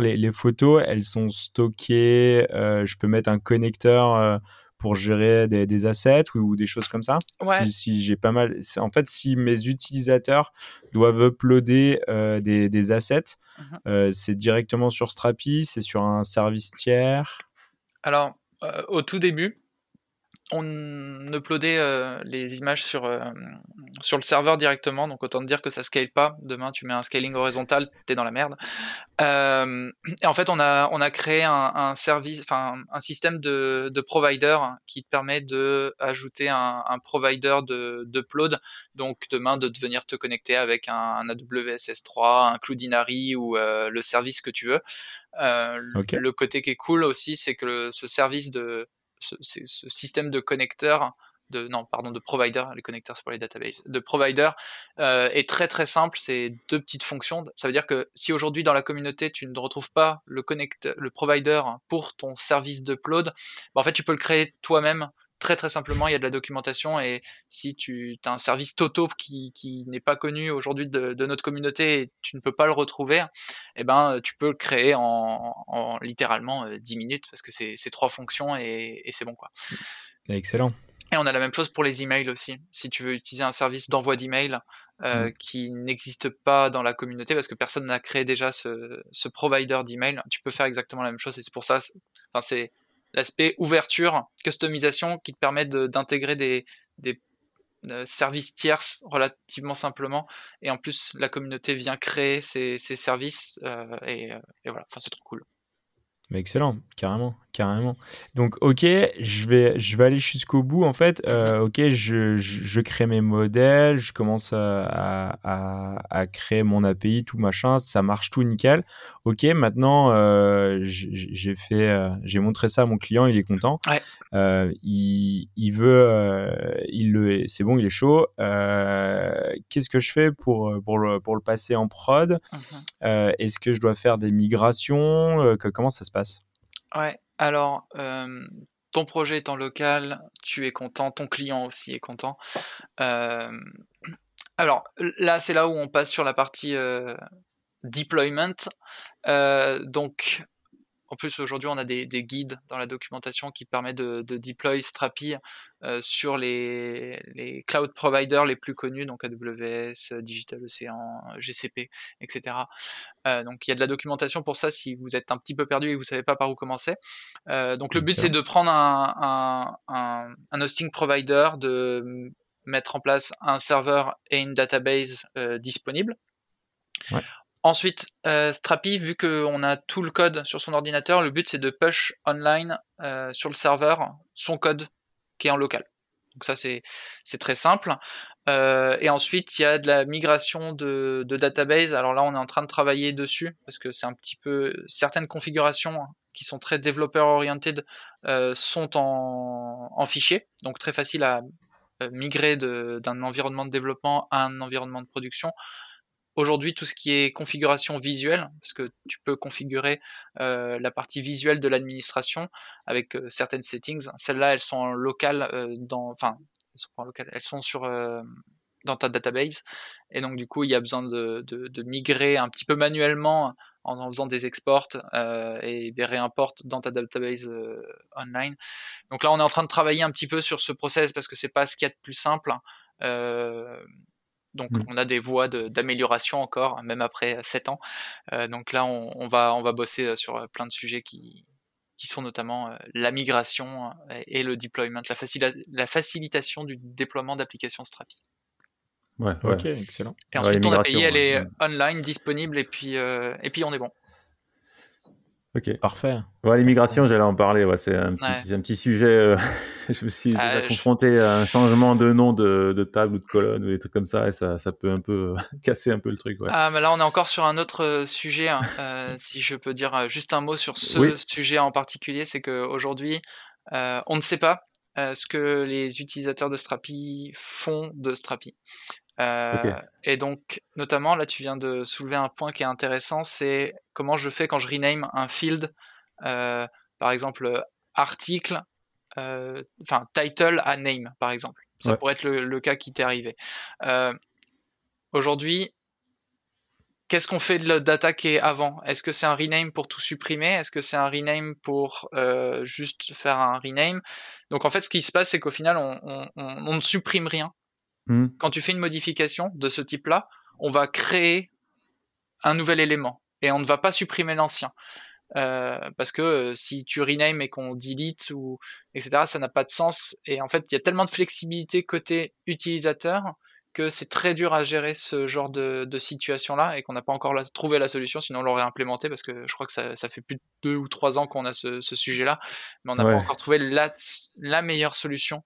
les, les, photos, elles sont stockées. je peux mettre un connecteur pour gérer des, des assets ou, des choses comme ça. Ouais. Si, j'ai pas mal, en fait, si mes utilisateurs doivent uploader euh, des, des, assets, mhm. euh, c'est directement sur Strapi, c'est sur un service tiers. Alors, euh, au tout début, on uploadait euh, les images sur, euh, sur le serveur directement, donc autant te dire que ça scale pas. Demain, tu mets un scaling horizontal, t'es dans la merde. Euh, et en fait, on a, on a créé un, un service, enfin un système de, de provider qui te permet de ajouter un, un provider de d'upload. Donc demain, de venir te connecter avec un, un AWS S3, un Cloudinary ou le service que tu veux. Le côté qui est cool aussi, c'est que ce service de ce, système de connecteurs de non pardon de provider les connecteurs c'est pour les databases de provider euh, est très très simple c'est deux petites fonctions. Ça veut dire que si aujourd'hui dans la communauté tu ne retrouves pas le connecteur le provider pour ton service d'upload bah, en fait tu peux le créer toi-même très très simplement, il y a de la documentation et si tu as un service Toto qui, qui n'est pas connu aujourd'hui de, de, notre communauté et tu ne peux pas le retrouver, eh ben tu peux le créer en, en littéralement 10 euh, minutes parce que c'est trois fonctions et, et c'est bon quoi. Excellent. Et on a la même chose pour les emails aussi. Si tu veux utiliser un service d'envoi d'emails euh, mmh. qui n'existe pas dans la communauté parce que personne n'a créé déjà ce, ce provider d'email, tu peux faire exactement la même chose. Et c'est pour ça, enfin c'est l'aspect ouverture, customisation qui te permet d'intégrer des, euh, services tierces relativement simplement. Et en plus, la communauté vient créer ces, ces services euh, et, euh, et, voilà, c'est trop cool. Excellent, carrément, carrément. Donc, ok, je vais, je vais aller jusqu'au bout. En fait, euh, ok, je, je, crée mes modèles, je commence à, à, à, créer mon API, tout machin, ça marche tout nickel. Ok, maintenant, euh, j'ai fait, euh, j'ai montré ça à mon client, il est content. Ouais. Il, il veut, il le, c'est bon, il est chaud. Qu'est-ce que je fais pour pour le pour le passer en prod? Mhm. Est-ce que je dois faire des migrations? Comment ça se passe? Ouais. Alors, euh, ton projet étant local, tu es content, ton client aussi est content. Euh, alors là, c'est là où on passe sur la partie euh, deployment. donc, en plus, aujourd'hui, on a des, des, guides dans la documentation qui permettent de, de deploy Strapi euh, sur les, les, cloud providers les plus connus, donc AWS, Digital Ocean, GCP, etc. Euh, donc, il y a de la documentation pour ça si vous êtes un petit peu perdu et que vous savez pas par où commencer. Euh, donc, le but, c'est de prendre un, un, un, un, hosting provider, de mettre en place un serveur et une database euh, disponible. Ouais. Ensuite, euh, Strapi, vu qu'on a tout le code sur son ordinateur, le but c'est de push online euh, sur le serveur son code qui est en local. Donc ça c'est très simple. Euh, et ensuite il y a de la migration de, de, database. Alors là on est en train de travailler dessus parce que c'est un petit peu certaines configurations qui sont très développeur oriented sont en, en fichier, donc très facile à migrer d'un environnement de développement à un environnement de production. Aujourd'hui, tout ce qui est configuration visuelle, parce que tu peux configurer euh, la partie visuelle de l'administration avec euh, certaines settings. Celles-là, elles sont locales euh, dans, enfin, elles sont pas locales, elles sont sur euh, dans ta database. Et donc, du coup, il y a besoin de, de, de migrer un petit peu manuellement en, en faisant des exports euh, et des réimports dans ta database online. Donc là, on est en train de travailler un petit peu sur ce process parce que c'est pas ce qu'il y a de plus simple. Euh, Donc Mm. on a des voies de- d'amélioration encore, même après 7 ans. Euh, donc là, on, on va, on va bosser sur plein de sujets qui, qui sont notamment la migration et le deployment, la, facila- la facilitation du déploiement d'applications Strapi. Ouais, ouais. Ok, excellent. Et Ouais, ensuite, ton l'immigration, API, elle ouais. est online, disponible, et puis, euh, et puis on est bon. Ok. Parfait. Ouais, l'immigration, j'allais en parler. Ouais, c'est un Ouais. un petit sujet. euh, je me suis Ah, déjà confronté à un changement de nom de, de table ou de colonne ou des trucs comme ça, et ça, ça peut un peu euh, casser un peu le truc. Ouais. Ah, mais là, on est encore sur un autre euh, sujet. hein. Si je peux dire juste un mot sur ce Oui. sujet en particulier, c'est qu'aujourd'hui, on ne sait pas ce que les utilisateurs de Strapi font de Strapi. Euh. Et donc, notamment, là, tu viens de soulever un point qui est intéressant, c'est comment je fais quand je rename un field, euh, par exemple, article, euh, enfin, title à name, par exemple. Ça Ouais. pourrait être le, le cas qui t'est arrivé. Aujourd'hui, qu'est-ce qu'on fait de la data qui est avant? Est-ce que c'est un rename pour tout supprimer? Est-ce que c'est un rename pour euh, juste faire un rename? Donc en fait, ce qui se passe, c'est qu'au final, on, on- on- on ne supprime rien. Hmm. Quand tu fais une modification de ce type-là, on va créer un nouvel élément et on ne va pas supprimer l'ancien. Euh, parce que euh, si tu rename et qu'on delete ou etc, ça n'a pas de sens. Et en fait, il y a tellement de flexibilité côté utilisateur que c'est très dur à gérer ce genre de, de situation-là et qu'on n'a pas encore la- trouvé la solution, sinon on l'aurait implémenté parce que je crois que ça, ça fait plus de deux ou trois ans qu'on a ce, ce sujet-là, mais on n'a Ouais. pas encore trouvé la, la meilleure solution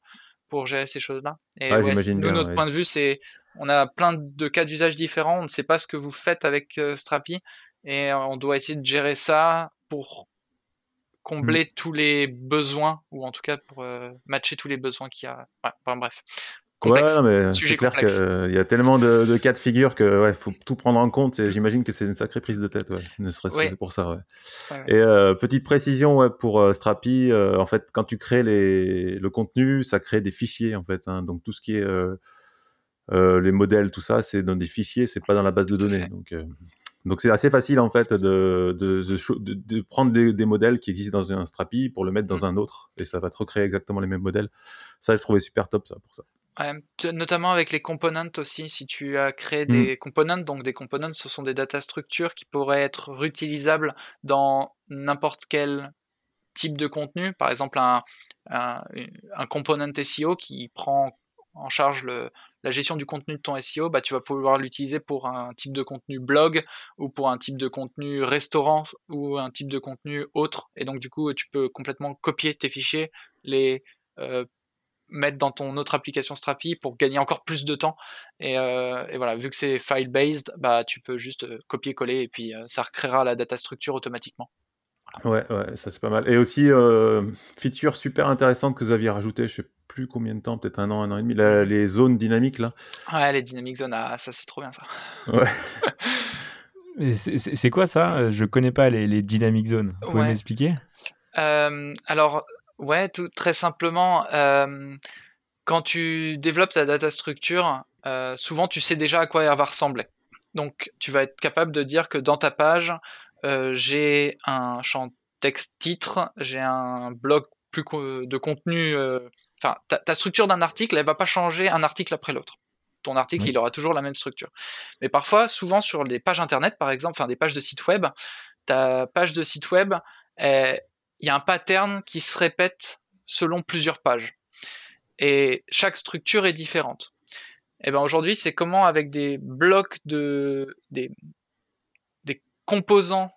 pour gérer ces choses-là. Et Ouais, ouais, j'imagine nous, bien, notre ouais. point de vue, c'est on a plein de cas d'usage différents, on ne sait pas ce que vous faites avec euh, Strapi et on doit essayer de gérer ça pour combler Mm. tous les besoins ou en tout cas pour euh, matcher tous les besoins qu'il y a. Ouais, enfin, bref. Ouais, Complexe. non, mais Sujet c'est clair complexe. qu'il y a tellement de, de cas de figure que ouais, faut tout prendre en compte. et J'imagine que c'est une sacrée prise de tête, ouais. Ne serait-ce Ouais. que pour ça, ouais. Ouais, ouais. Et euh, petite précision ouais, pour euh, Strapi, euh, en fait, quand tu crées les, le contenu, ça crée des fichiers en fait. Hein, donc tout ce qui est euh, euh, les modèles, tout ça, c'est dans des fichiers, c'est pas dans la base de données. Donc euh, donc c'est assez facile en fait de de, de, de- prendre des, des modèles qui existent dans un Strapi pour le mettre dans un autre et ça va te recréer exactement les mêmes modèles. Ça, je trouvais super top ça pour ça. Ouais, notamment avec les components aussi, si tu as créé Mm. des components, donc des components, ce sont des data structures qui pourraient être réutilisables dans n'importe quel type de contenu, par exemple un, un, un component SEO qui prend en charge le, la gestion du contenu de ton SEO, bah, tu vas pouvoir l'utiliser pour un type de contenu blog ou pour un type de contenu restaurant ou un type de contenu autre. Et donc du coup, tu peux complètement copier tes fichiers, les euh, mettre dans ton autre application Strapi pour gagner encore plus de temps. Et, euh, et voilà, vu que c'est file-based, bah, tu peux juste euh, copier-coller et puis euh, ça recréera la data structure automatiquement. Ouais, ouais, ça c'est pas mal. Et aussi, euh, feature super intéressante que vous aviez rajouté, je sais plus combien de temps, peut-être un an, un an et demi, la- Mhm. les zones dynamiques là. Ouais, les dynamic zones, ah, ça c'est trop bien ça. Ouais. C'est quoi ça? Je connais pas les, les dynamic zones. Vous pouvez Ouais. m'expliquer? Euh, alors, ouais, tout très simplement, euh, quand tu développes ta data structure, euh, souvent tu sais déjà à quoi elle va ressembler. Donc, tu vas être capable de dire que dans ta page, euh, j'ai un champ texte titre, j'ai un bloc plus co- de contenu. Enfin, ta, ta structure d'un article, elle va pas changer un article après l'autre. Ton article, Oui. il aura toujours la même structure. Mais parfois, souvent sur les pages internet, par exemple, enfin des pages de site web, ta page de site web, elle- il y a un pattern qui se répète selon plusieurs pages. Et chaque structure est différente. Et ben aujourd'hui, c'est comment avec des blocs de des, des composants.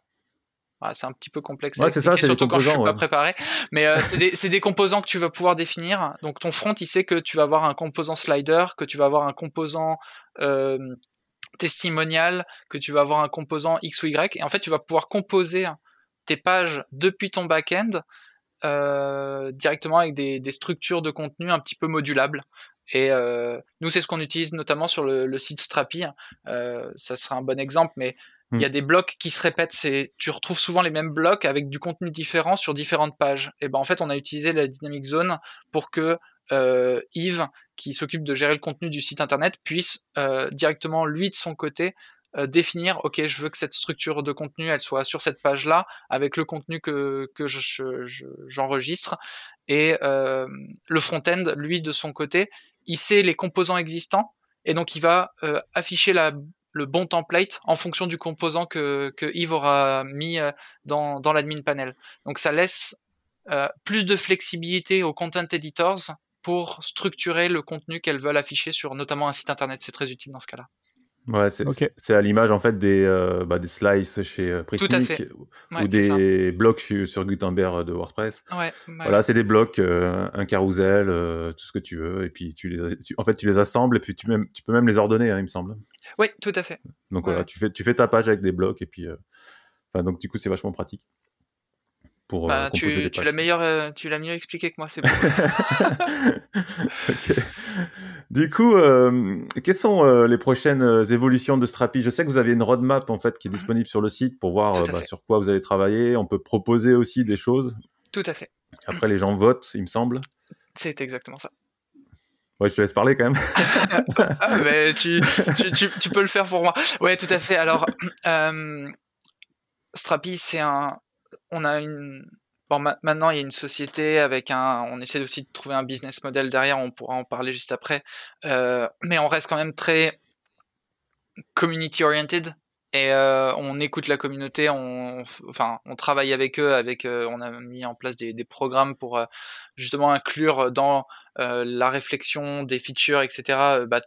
Ah, c'est un petit peu complexe. Ouais, c'est ça, surtout quand je suis pas préparé. Mais euh, c'est des, c'est des composants que tu vas pouvoir définir. Donc ton front, il sait que tu vas avoir un composant slider, que tu vas avoir un composant euh, testimonial, que tu vas avoir un composant X ou Y. Et en fait, tu vas pouvoir composer tes pages depuis ton back-end euh, directement avec des, des structures de contenu un petit peu modulables. Et euh, nous, c'est ce qu'on utilise notamment sur le, le site Strapi. Euh, ça sera un bon exemple, mais il y a des blocs qui se répètent. C'est, tu retrouves souvent les mêmes blocs avec du contenu différent sur différentes pages. Et ben en fait, on a utilisé la dynamic zone pour que euh, Yves, qui s'occupe de gérer le contenu du site internet, puisse euh, directement lui de son côté euh, définir. Ok, je veux que cette structure de contenu, elle soit sur cette page-là avec le contenu que que je, je- je- j'enregistre. Et euh, le front-end, lui de son côté, il sait les composants existants et donc il va afficher la, le bon template en fonction du composant que, que Yves aura mis dans, dans l'admin panel. Donc ça laisse plus de flexibilité aux content editors pour structurer le contenu qu'elles veulent afficher sur notamment un site internet. C'est très utile dans ce cas-là. Ouais, c'est à l'image en fait des, euh, bah, des slices chez euh, ou des blocs sur, Gutenberg de WordPress. Ouais, voilà, c'est des blocs, euh, un carrousel, euh, tout ce que tu veux, et puis tu les, en fait, tu les assembles et puis tu, même, tu peux même les ordonner, hein, il me semble. Oui, tout à fait. Donc voilà, tu fais, tu fais ta page avec des blocs et puis, enfin, donc du coup, c'est vachement pratique pour bah, tu, tu l'as meilleur, tu l'as mieux expliqué que moi, c'est bon. Du coup, euh, quelles sont euh, les prochaines euh, évolutions de Strapi? Je sais que vous avez une roadmap en fait qui est disponible sur le site pour voir bah, sur quoi vous allez travailler. On peut proposer aussi des choses. Tout à fait. Après, les gens votent, il me semble. C'est exactement ça. Ouais, je te laisse parler quand même. ah, mais tu, tu, tu, tu, peux le faire pour moi. Ouais, tout à fait. Alors, Strapi, c'est un, on a une, Bon, maintenant, il y a une société avec un. On essaie aussi de trouver un business model derrière. On pourra en parler juste après. Euh, mais on reste quand même très community oriented et euh, on écoute la communauté. On, enfin, on travaille avec eux. Avec, euh, on a mis en place des, programmes pour justement inclure dans la réflexion des features, etc. Bah,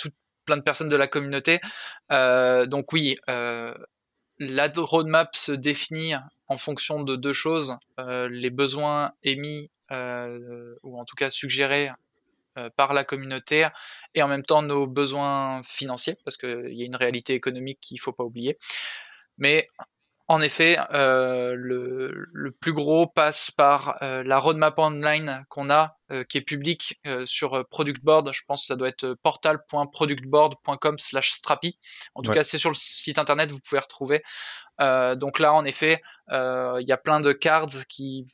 plein de personnes de la communauté. donc oui, la roadmap se définit en fonction de deux choses, euh, les besoins émis euh, ou en tout cas suggérés euh, par la communauté et en même temps nos besoins financiers parce qu'il y a une réalité économique qu'il faut pas oublier. Mais en effet, euh, le, le, plus gros passe par euh, la roadmap online qu'on a, euh, qui est publique sur Product Board. Je pense que ça doit être portal.productboard.com/strapi. En tout cas, c'est sur le site internet, vous pouvez retrouver. donc là, en effet, il y a plein de cards qui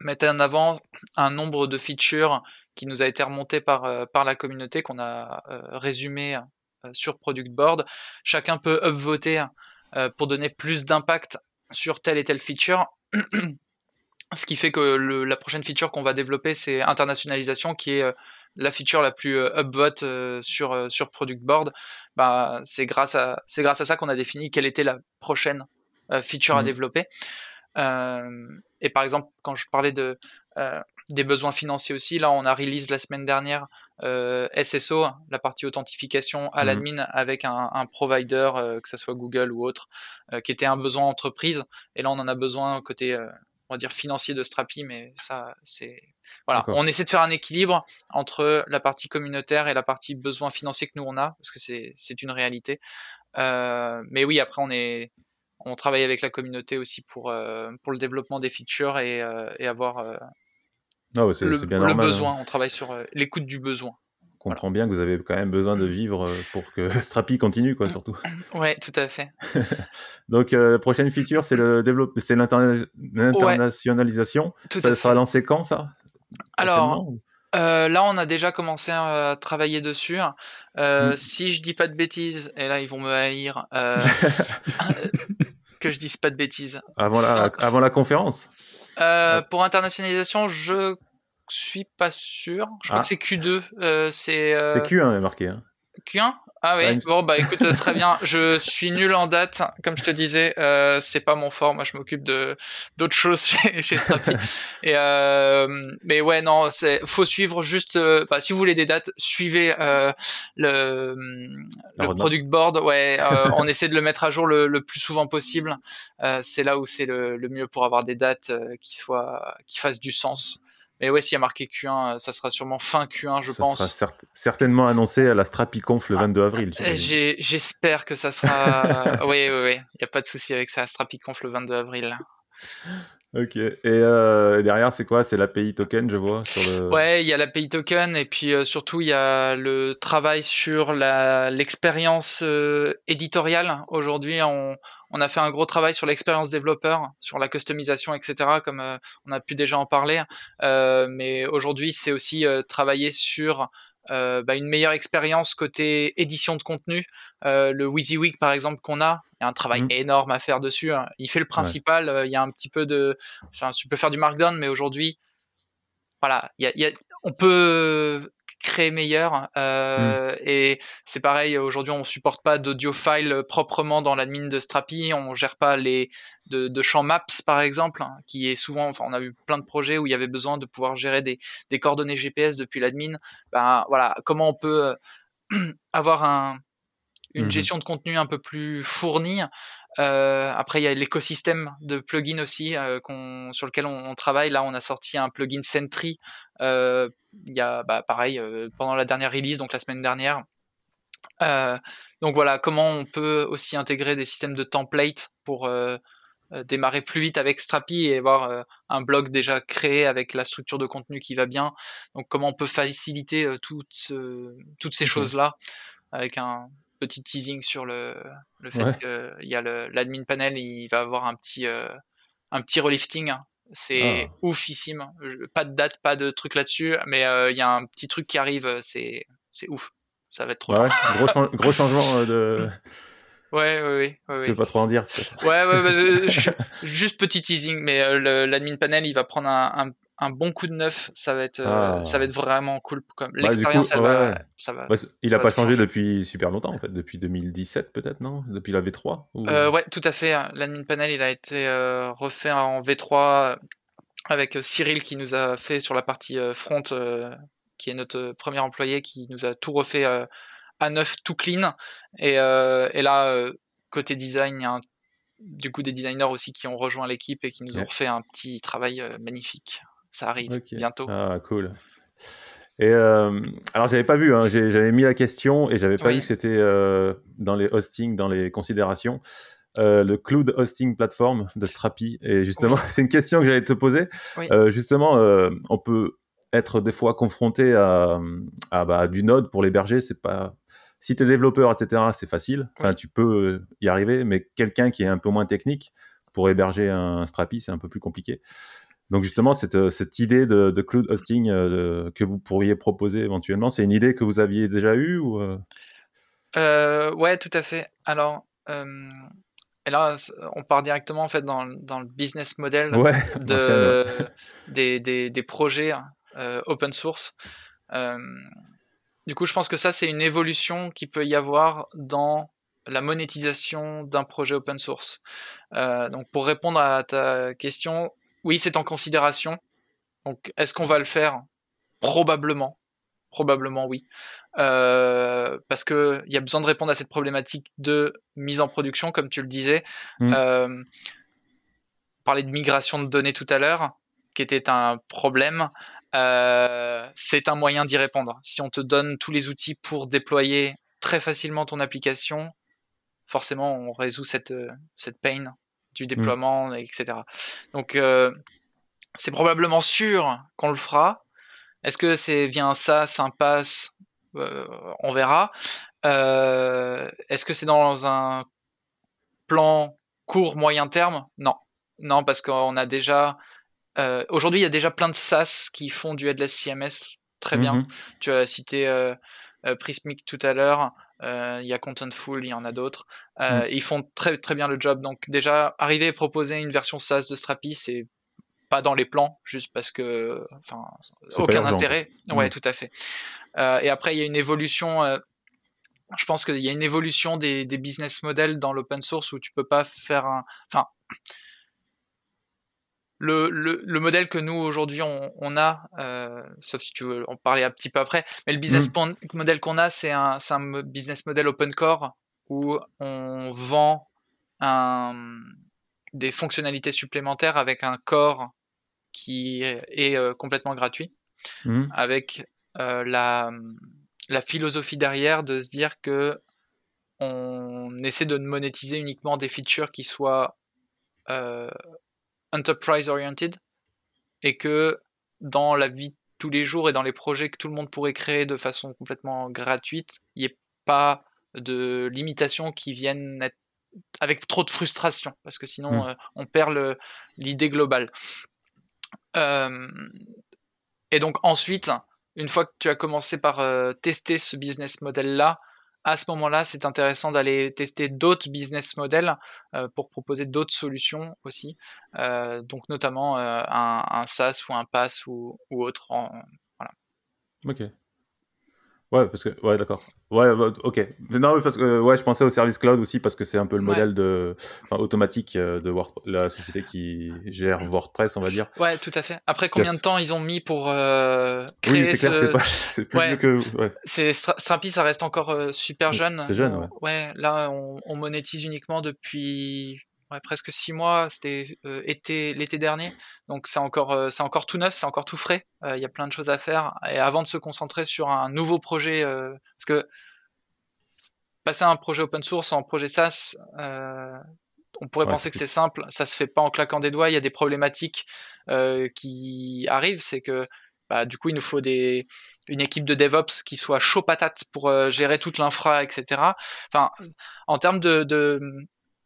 mettent en avant un nombre de features qui nous a été remonté par par la communauté, qu'on a résumé euh, sur Product Board. Chacun peut upvoter euh, pour donner plus d'impact sur telle et telle feature. Ce qui fait que la prochaine feature qu'on va développer, c'est internationalisation, qui est euh, la feature la plus upvote sur, sur Product Board. Bah, c'est grâce à grâce à ça qu'on a défini quelle était la prochaine feature à mmh. développer. et par exemple, quand je parlais de des besoins financiers aussi, là, on a release la semaine dernière euh, SSO, la partie authentification à mmh. l'admin avec un, un provider, euh, que ce soit Google ou autre, euh, qui était un besoin entreprise. Et là, on en a besoin côté, euh, on va dire, financier de Strapi, mais ça, c'est... Voilà, on essaie de faire un équilibre entre la partie communautaire et la partie besoin financier que nous on a, parce que c'est, c'est une réalité. mais oui, après, on est... On travaille avec la communauté aussi pour, pour le développement des features et, et avoir ah le, bien le besoin, on travaille sur euh, l'écoute du besoin. On comprend bien que vous avez quand même besoin de vivre euh, pour que Strapi continue, quoi, surtout. Ouais, tout à fait. Donc, euh, la prochaine feature, c'est le développement, c'est l'internationalisation. ça sera lancé quand, ça? Alors, là, on a déjà commencé à travailler dessus. Hmm. Si je dis pas de bêtises, et là, ils vont me haïr, que je dise pas de bêtises. Avant la, avant la conférence euh, pour internationalisation, je suis pas sûr. Je crois ah. que c'est Q2. Euh, c'est euh... Q1 est marqué. Hein. Q1 ah oui, bon bah écoute euh, très bien. Je suis nul en date, comme je te disais, euh, c'est pas mon fort. Moi, je m'occupe de d'autres choses chez, chez Strapi. Et euh, mais ouais, non, c'est faut suivre juste. Euh, bah, si vous voulez des dates, suivez euh, le, le product board. Ouais, on essaie de le mettre à jour le, le plus souvent possible. c'est là où c'est le, le, mieux pour avoir des dates qui soient qui fassent du sens. Mais ouais, s'il y a marqué Q1, euh, ça sera sûrement fin Q1, je pense. Ça sera certainement annoncé à la Strapiconf le 22 ah, avril. J'espère que ça sera. oui, oui, oui. Il n'y a pas de souci avec ça. Strapiconf le 22 avril. Ok. Et euh, derrière, c'est quoi? C'est l'API token, je vois. Sur le... Ouais, il y a l'API token et puis euh, surtout il y a le travail sur l'expérience euh, éditoriale. Aujourd'hui, on, on, a fait un gros travail sur l'expérience développeur, sur la customisation, etc. Comme euh, on a pu déjà en parler. mais aujourd'hui, c'est aussi travailler sur euh, bah, une meilleure expérience côté édition de contenu. Euh, le WYSIWYG par exemple qu'on a, il y a un travail mmh. énorme à faire dessus. Hein. Il fait le principal. Euh, il y a un petit peu de, enfin, tu peux faire du markdown, mais aujourd'hui, voilà, il y a, y a, on peut créer meilleur. Euh, Et c'est pareil, aujourd'hui on supporte pas d'audio file proprement dans l'admin de Strapi, on gère pas les de, de champs maps par exemple, hein, qui est souvent, enfin on a eu plein de projets où il y avait besoin de pouvoir gérer des, des coordonnées GPS depuis l'admin. Ben voilà, comment on peut euh, avoir un une mmh gestion de contenu un peu plus fournie. Euh, après, il y a l'écosystème de plugins aussi euh, sur lequel on, travaille. Là, on a sorti un plugin Sentry. Euh, il y a, bah, pareil, euh, pendant la dernière release, donc la semaine dernière. Euh, donc voilà, comment on peut aussi intégrer des systèmes de template pour démarrer plus vite avec Strapi et avoir un blog déjà créé avec la structure de contenu qui va bien. Donc comment on peut faciliter toutes, toutes ces choses-là avec un, petit teasing sur le, le fait qu'il y a l'admin panel, il va avoir un petit, euh, un petit relifting. C'est ah. oufissime. Pas de date, pas de truc là-dessus, mais euh, il y a un petit truc qui arrive, c'est ouf. Ça va être trop ouais, gros, gros, changement euh, de. Ouais, ouais, ouais. ouais, Je vais pas trop en dire. Ouais, ouais, bah, juste petit teasing, mais l'admin panel, il va prendre un, un bon coup de neuf, ça va être, euh, ça va être ah. vraiment cool. Bah, l'expérience, va, ça va. il n'a pas changé depuis super longtemps en fait, depuis 2017 peut-être non, depuis la V3. Euh, ouais, tout à fait. L'admin panel, il a été euh, refait en V3 avec Cyril qui nous a fait sur la partie front, qui est notre premier employé, qui nous a tout refait à neuf, tout clean. Et, et là, côté design, il y a du coup des designers aussi qui ont rejoint l'équipe et qui nous ont refait un petit travail magnifique ça arrive bientôt. Ah, cool. Et euh, alors, j'avais pas vu, hein, j'avais mis la question et j'avais pas vu que c'était euh, dans les hostings, dans les considérations. Euh, le cloud hosting platform de Strapi. Et justement, c'est une question que j'allais te poser. Euh, justement, on peut être des fois confronté à, à bah, du Node pour l'héberger. C'est pas si tu es développeur, etc. C'est facile. Enfin, tu peux y arriver, mais quelqu'un qui est un peu moins technique pour héberger un Strapi, c'est un peu plus compliqué. Donc justement, cette, euh, cette idée de, de cloud hosting euh, que vous pourriez proposer éventuellement, c'est une idée que vous aviez déjà eue ou euh... Ouais, tout à fait. Alors, euh, et là, on part directement en fait dans, dans le business model de, des, des, des, projets open source. du coup, je pense que ça, c'est une évolution qui peut y avoir dans la monétisation d'un projet open source. donc, pour répondre à ta question, oui, c'est en considération. Donc, est-ce qu'on va le faire? Probablement. Probablement oui. Euh, parce qu'il y a besoin de répondre à cette problématique de mise en production, comme tu le disais. Mmh. Euh, parler de migration de données tout à l'heure, qui était un problème. Euh, c'est un moyen d'y répondre. Si on te donne tous les outils pour déployer très facilement ton application, forcément on résout cette, cette pain du mmh. déploiement, etc. Donc euh, c'est probablement sûr qu'on le fera. Est-ce que c'est via un SaaS, un pass euh, On verra. Euh, est-ce que c'est dans un plan court, moyen terme? Non. Non, parce qu'on a déjà... Aujourd'hui, il y a déjà plein de SaaS qui font du headless CMS très bien. Mmh tu as cité Prismic tout à l'heure. Euh, il y a Contentful, il y en a d'autres. Euh, mm. Ils font très très bien le job. Donc déjà, arriver et proposer une version SaaS de Strapi, c'est pas dans les plans, juste parce que, enfin, aucun intérêt. Ouais, mm. tout à fait. Euh, et après, il y a une évolution. Euh, je pense qu'il y a une évolution des, des business models dans l'open source où tu peux pas faire un. Enfin, le, le, le, modèle que nous aujourd'hui on, on, a, euh, sauf si tu veux en parler un petit peu après, mais le business mmh. model qu'on a, c'est un, un, business model open core où on vend un, des fonctionnalités supplémentaires avec un core qui est euh, complètement gratuit, mmh. avec euh, la, la philosophie derrière de se dire que on essaie de monétiser uniquement des features qui soient euh, enterprise oriented et que dans la vie de tous les jours et dans les projets que tout le monde pourrait créer de façon complètement gratuite, il n'y ait pas de limitations qui viennent être avec trop de frustration parce que sinon mmh. euh, on perd l'idée globale. Euh, et donc ensuite, une fois que tu as commencé par euh, tester ce business model là, à ce moment-là, c'est intéressant d'aller tester d'autres business models euh, pour proposer d'autres solutions aussi. Euh, donc notamment euh, un, un, SaaS ou un PaaS ou, ou autre. En, voilà. Ok. Ouais, parce que ouais, d'accord. Ouais, bah, ok. Non, parce que ouais, je pensais au service cloud aussi parce que c'est un peu le modèle de enfin, automatique euh, de Word, la société qui gère WordPress, on va dire. Ouais, tout à fait. Après, combien de temps ils ont mis pour euh, créer Oui, c'est clair, c'est pas, c'est plus ouais. que. Ouais. C'est Strapi, ça reste encore euh, super jeune. C'est jeune, ouais. Ouais, là, on, on monétise uniquement depuis ouais, presque six mois. C'était euh, été l'été dernier, donc c'est encore euh, c'est encore tout neuf, c'est encore tout frais. Euh, il y a plein de choses à faire. Et avant de se concentrer sur un nouveau projet, parce que passer un projet open source en projet SaaS, on pourrait ouais, penser que c'est simple, ça se fait pas en claquant des doigts. Il y a des problématiques qui arrivent, c'est que bah, du coup, il nous faut des, une équipe de DevOps qui soit chaud patate pour euh, gérer toute l'infra, etc. Enfin, en termes de, de,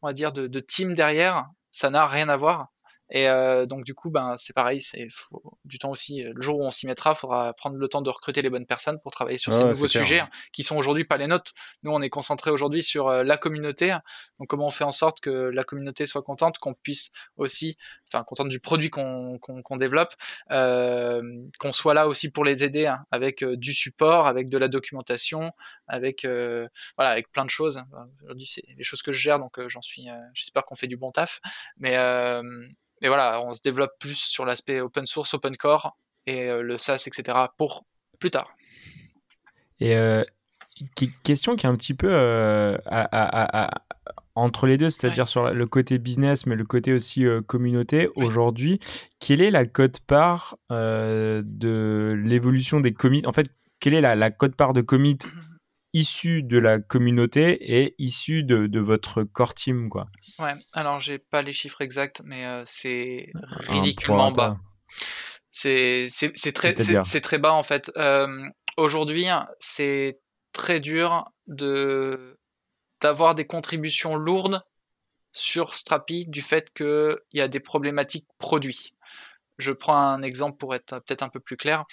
on va dire, de, team derrière, ça n'a rien à voir. Et euh, donc du coup, ben c'est pareil, c'est du temps aussi. Le jour où on s'y mettra, il faudra prendre le temps de recruter les bonnes personnes pour travailler sur Ah ces ouais, nouveaux sujets ouais. qui sont aujourd'hui pas les nôtres. Nous, on est concentré aujourd'hui sur euh, la communauté. Donc comment on fait en sorte que la communauté soit contente, qu'on puisse aussi, enfin contente du produit qu'on qu'on qu'on développe, euh, qu'on soit là aussi pour les aider hein, avec du support, avec de la documentation, avec voilà, avec plein de choses. Aujourd'hui, c'est les choses que je gère, donc j'en suis. J'espère qu'on fait du bon taf, mais mais voilà, on se développe plus sur l'aspect open source, open core et euh, le SaaS, etc. pour plus tard. Et euh, question qui est un petit peu euh, à- à- à- entre les deux, c'est-à-dire Ouais. sur le côté business, mais le côté aussi euh, communauté. Aujourd'hui, quelle est la cote-part de l'évolution des commits? En fait, quelle est la, la cote-part de commits? issue de la communauté et issue de, de votre core team, quoi Ouais, alors j'ai pas les chiffres exacts, mais euh, c'est ridiculement bas. C'est très c'est très bas en fait. Euh, Aujourd'hui, c'est très dur de d'avoir des contributions lourdes sur Strapi du fait qu'il y a des problématiques produits. Je prends un exemple pour être peut-être un peu plus clair.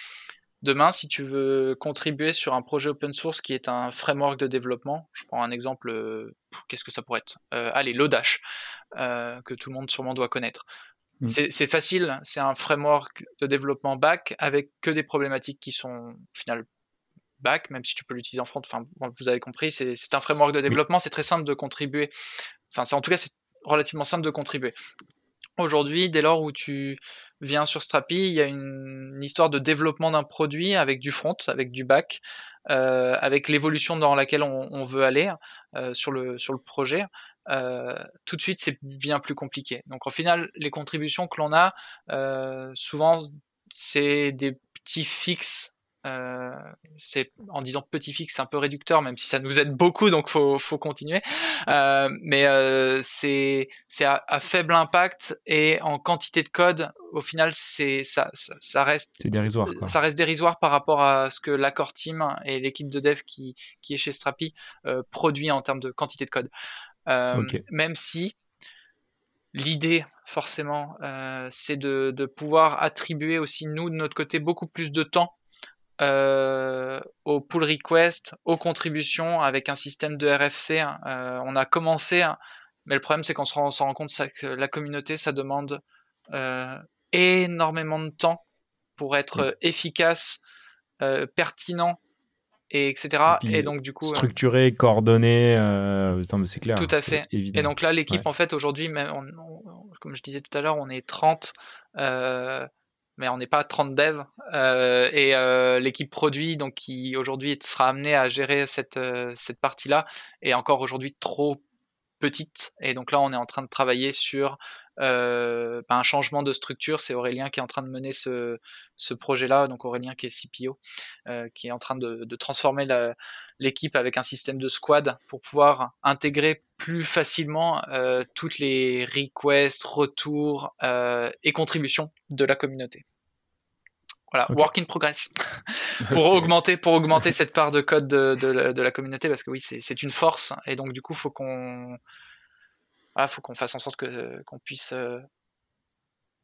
Demain, si tu veux contribuer sur un projet open source qui est un framework de développement, je prends un exemple, euh, qu'est-ce que ça pourrait être? Euh, Allez, Lodash, euh, que tout le monde sûrement doit connaître. Mm. C'est facile, c'est un framework de développement back avec que des problématiques qui sont au final back, même si tu peux l'utiliser en front. Enfin, vous avez compris, c'est un framework de développement, c'est très simple de contribuer. Enfin, c'est en tout cas, c'est relativement simple de contribuer. Aujourd'hui, dès lors où tu viens sur Strapi, il y a une, histoire de développement d'un produit avec du front, avec du back, euh, avec l'évolution dans laquelle on, veut aller euh, sur, le, sur le projet. Euh, tout de suite, c'est bien plus compliqué. Donc, au final, les contributions que l'on a, souvent, c'est des petits fixes euh, c'est en disant petit fixe, c'est un peu réducteur, même si ça nous aide beaucoup, donc faut faut continuer. Euh, mais euh, c'est c'est à, à, faible impact et en quantité de code, au final, c'est ça, ça, ça reste c'est dérisoire. Quoi. Ça reste dérisoire par rapport à ce que l'accord team et l'équipe de dev qui qui est chez Strapi euh, produit en termes de quantité de code. Euh, okay. Même si L'idée, forcément, euh, c'est de, de, pouvoir attribuer aussi, nous, de notre côté, beaucoup plus de temps euh, aux pull requests, aux contributions avec un système de RFC. Euh, on a commencé, hein, mais le problème c'est qu'on se rend, rend, compte que la communauté, ça demande euh, énormément de temps pour être efficace, euh, pertinent. Et etc. Et, et, donc du coup structuré, coordonné, c'est clair. Tout à fait. Évident. Et donc là, l'équipe, ouais. en fait, aujourd'hui, comme je disais tout à l'heure, on est 30 euh, mais on n'est pas 30 devs. Euh, et euh, l'équipe produit, donc qui aujourd'hui sera amenée à gérer cette, euh, cette partie-là, est encore aujourd'hui trop petite. Et donc là, on est en train de travailler sur euh, ben, un changement de structure. C'est Aurélien qui est en train de mener ce, ce projet-là. Donc Aurélien qui est CPO, euh, qui est en train de, de transformer l'équipe avec un système de squad pour pouvoir intégrer plus facilement euh, toutes les requests, retours euh, et contributions de la communauté. Voilà, okay. work in progress. pour augmenter, pour augmenter cette part de code de, de, de la communauté, parce que oui, c'est une force, et donc du coup, faut qu'on, voilà, faut qu'on fasse en sorte que qu'on puisse, euh...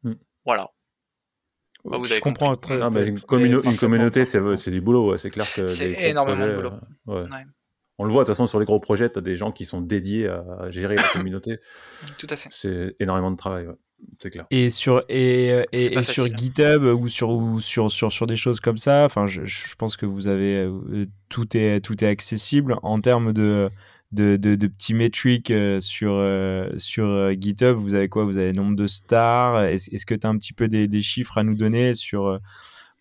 mm. voilà. Bah, vous je avez comprends compris. très non, mais une, communauté, c'est du boulot, ouais. c'est clair que. C'est énormément projets, de boulot. Ouais. Ouais. On le voit de toute façon sur les gros projets, tu as des gens qui sont dédiés à gérer la communauté. Tout à fait. C'est énormément de travail. Ouais. c'est clair. Et sur et, et, sur GitHub ou sur ou sur, sur sur des choses comme ça, enfin, je, je pense que vous avez euh, tout est tout est accessible en termes de de, de, de petits métriques euh, sur euh, sur GitHub. Vous avez quoi? Vous avez le nombre de stars. Est-ce est que tu as un petit peu des, des, chiffres à nous donner sur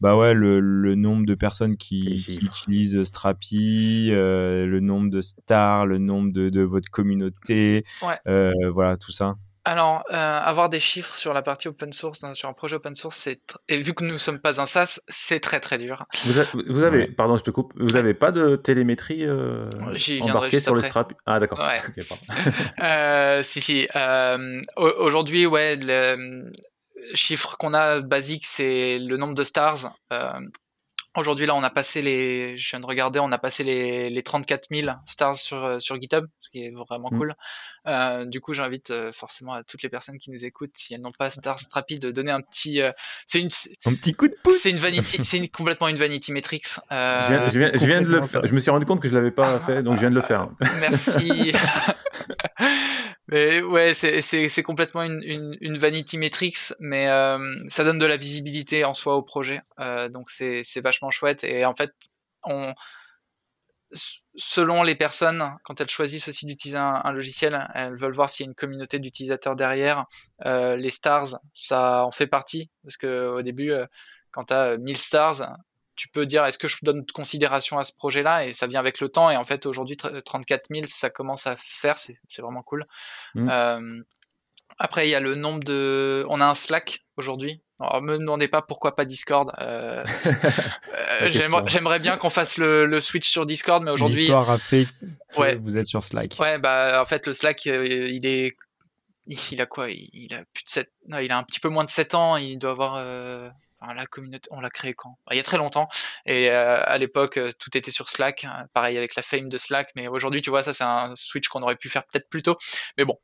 bah ouais, le, le nombre de personnes qui, qui utilisent Strapi, le nombre de stars, le nombre de, de votre communauté, ouais. voilà tout ça? Alors, euh, avoir des chiffres sur la partie open source, sur un projet open source, c'est et vu que nous ne sommes pas un SaaS, c'est très très dur. Vous, avez, pardon, je te coupe, vous n'avez pas de télémétrie euh, embarquée sur le Strap? Ah d'accord. Ouais. euh, si si. Euh, aujourd'hui, ouais, le chiffre qu'on a basique, c'est le nombre de stars. Aujourd'hui, là, on a passé les, je viens de regarder, on a passé les, les 34 000 stars sur, euh, sur GitHub, ce qui est vraiment mmh. cool. Euh, du coup, j'invite euh, forcément à toutes les personnes qui nous écoutent, si elles n'ont pas Stars Strapi, de donner un petit, euh, c'est une, un petit coup de pouce. C'est une vanity, c'est complètement une vanity metrics. Euh, je, viens, je, viens, de le faire. Je me suis rendu compte que je l'avais pas fait, donc je viens de le faire. Merci. Mais ouais, c'est complètement une, une, une, vanity metrics, mais euh, ça donne de la visibilité en soi au projet. Euh, donc c'est vachement chouette. Et en fait, on, selon les personnes, quand elles choisissent aussi d'utiliser un, un, logiciel, elles veulent voir s'il y a une communauté d'utilisateurs derrière. Euh, les stars, ça en fait partie. Parce que au début, euh, quand tu as 1000 stars, tu peux dire est-ce que je donne considération à ce projet-là? Et ça vient avec le temps et en fait aujourd'hui 34 000 ça commence à faire c'est vraiment cool. Mmh. Euh, après il y a le nombre de on a un Slack aujourd'hui. Alors me demandez pas pourquoi pas Discord. Euh, euh J'aimerais bien qu'on fasse le, le, switch sur Discord mais aujourd'hui l'histoire a fait que ouais. vous êtes sur Slack. Ouais bah en fait le Slack il est il a quoi? Il a plus de 7 non, il a un petit peu moins de 7 ans, il doit avoir euh, la communauté, on l'a créé quand? Il y a très longtemps. Et euh, à l'époque, euh, tout était sur Slack. Hein, pareil avec la fame de Slack. Mais aujourd'hui, tu vois, ça c'est un switch qu'on aurait pu faire peut-être plus tôt. Mais bon,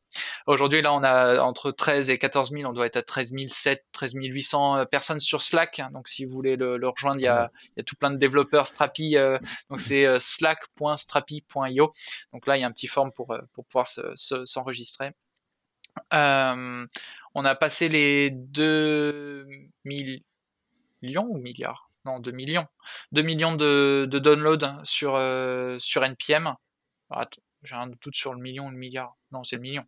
aujourd'hui là, on a entre 13 et 14 000. On doit être à 13 700, 13 800 personnes sur Slack. Donc si vous voulez le, rejoindre, il y, a, il y a tout plein de développeurs Strapi. Euh, donc c'est slack.strapi.io. Donc là, il y a un petit form pour pour pouvoir s'enregistrer. Euh, on a passé les 2000 millions ou milliards? Non, 2 millions. 2 millions de, de downloads sur, euh, sur NPM. J'ai un doute sur le million ou le milliard. Non, c'est le million.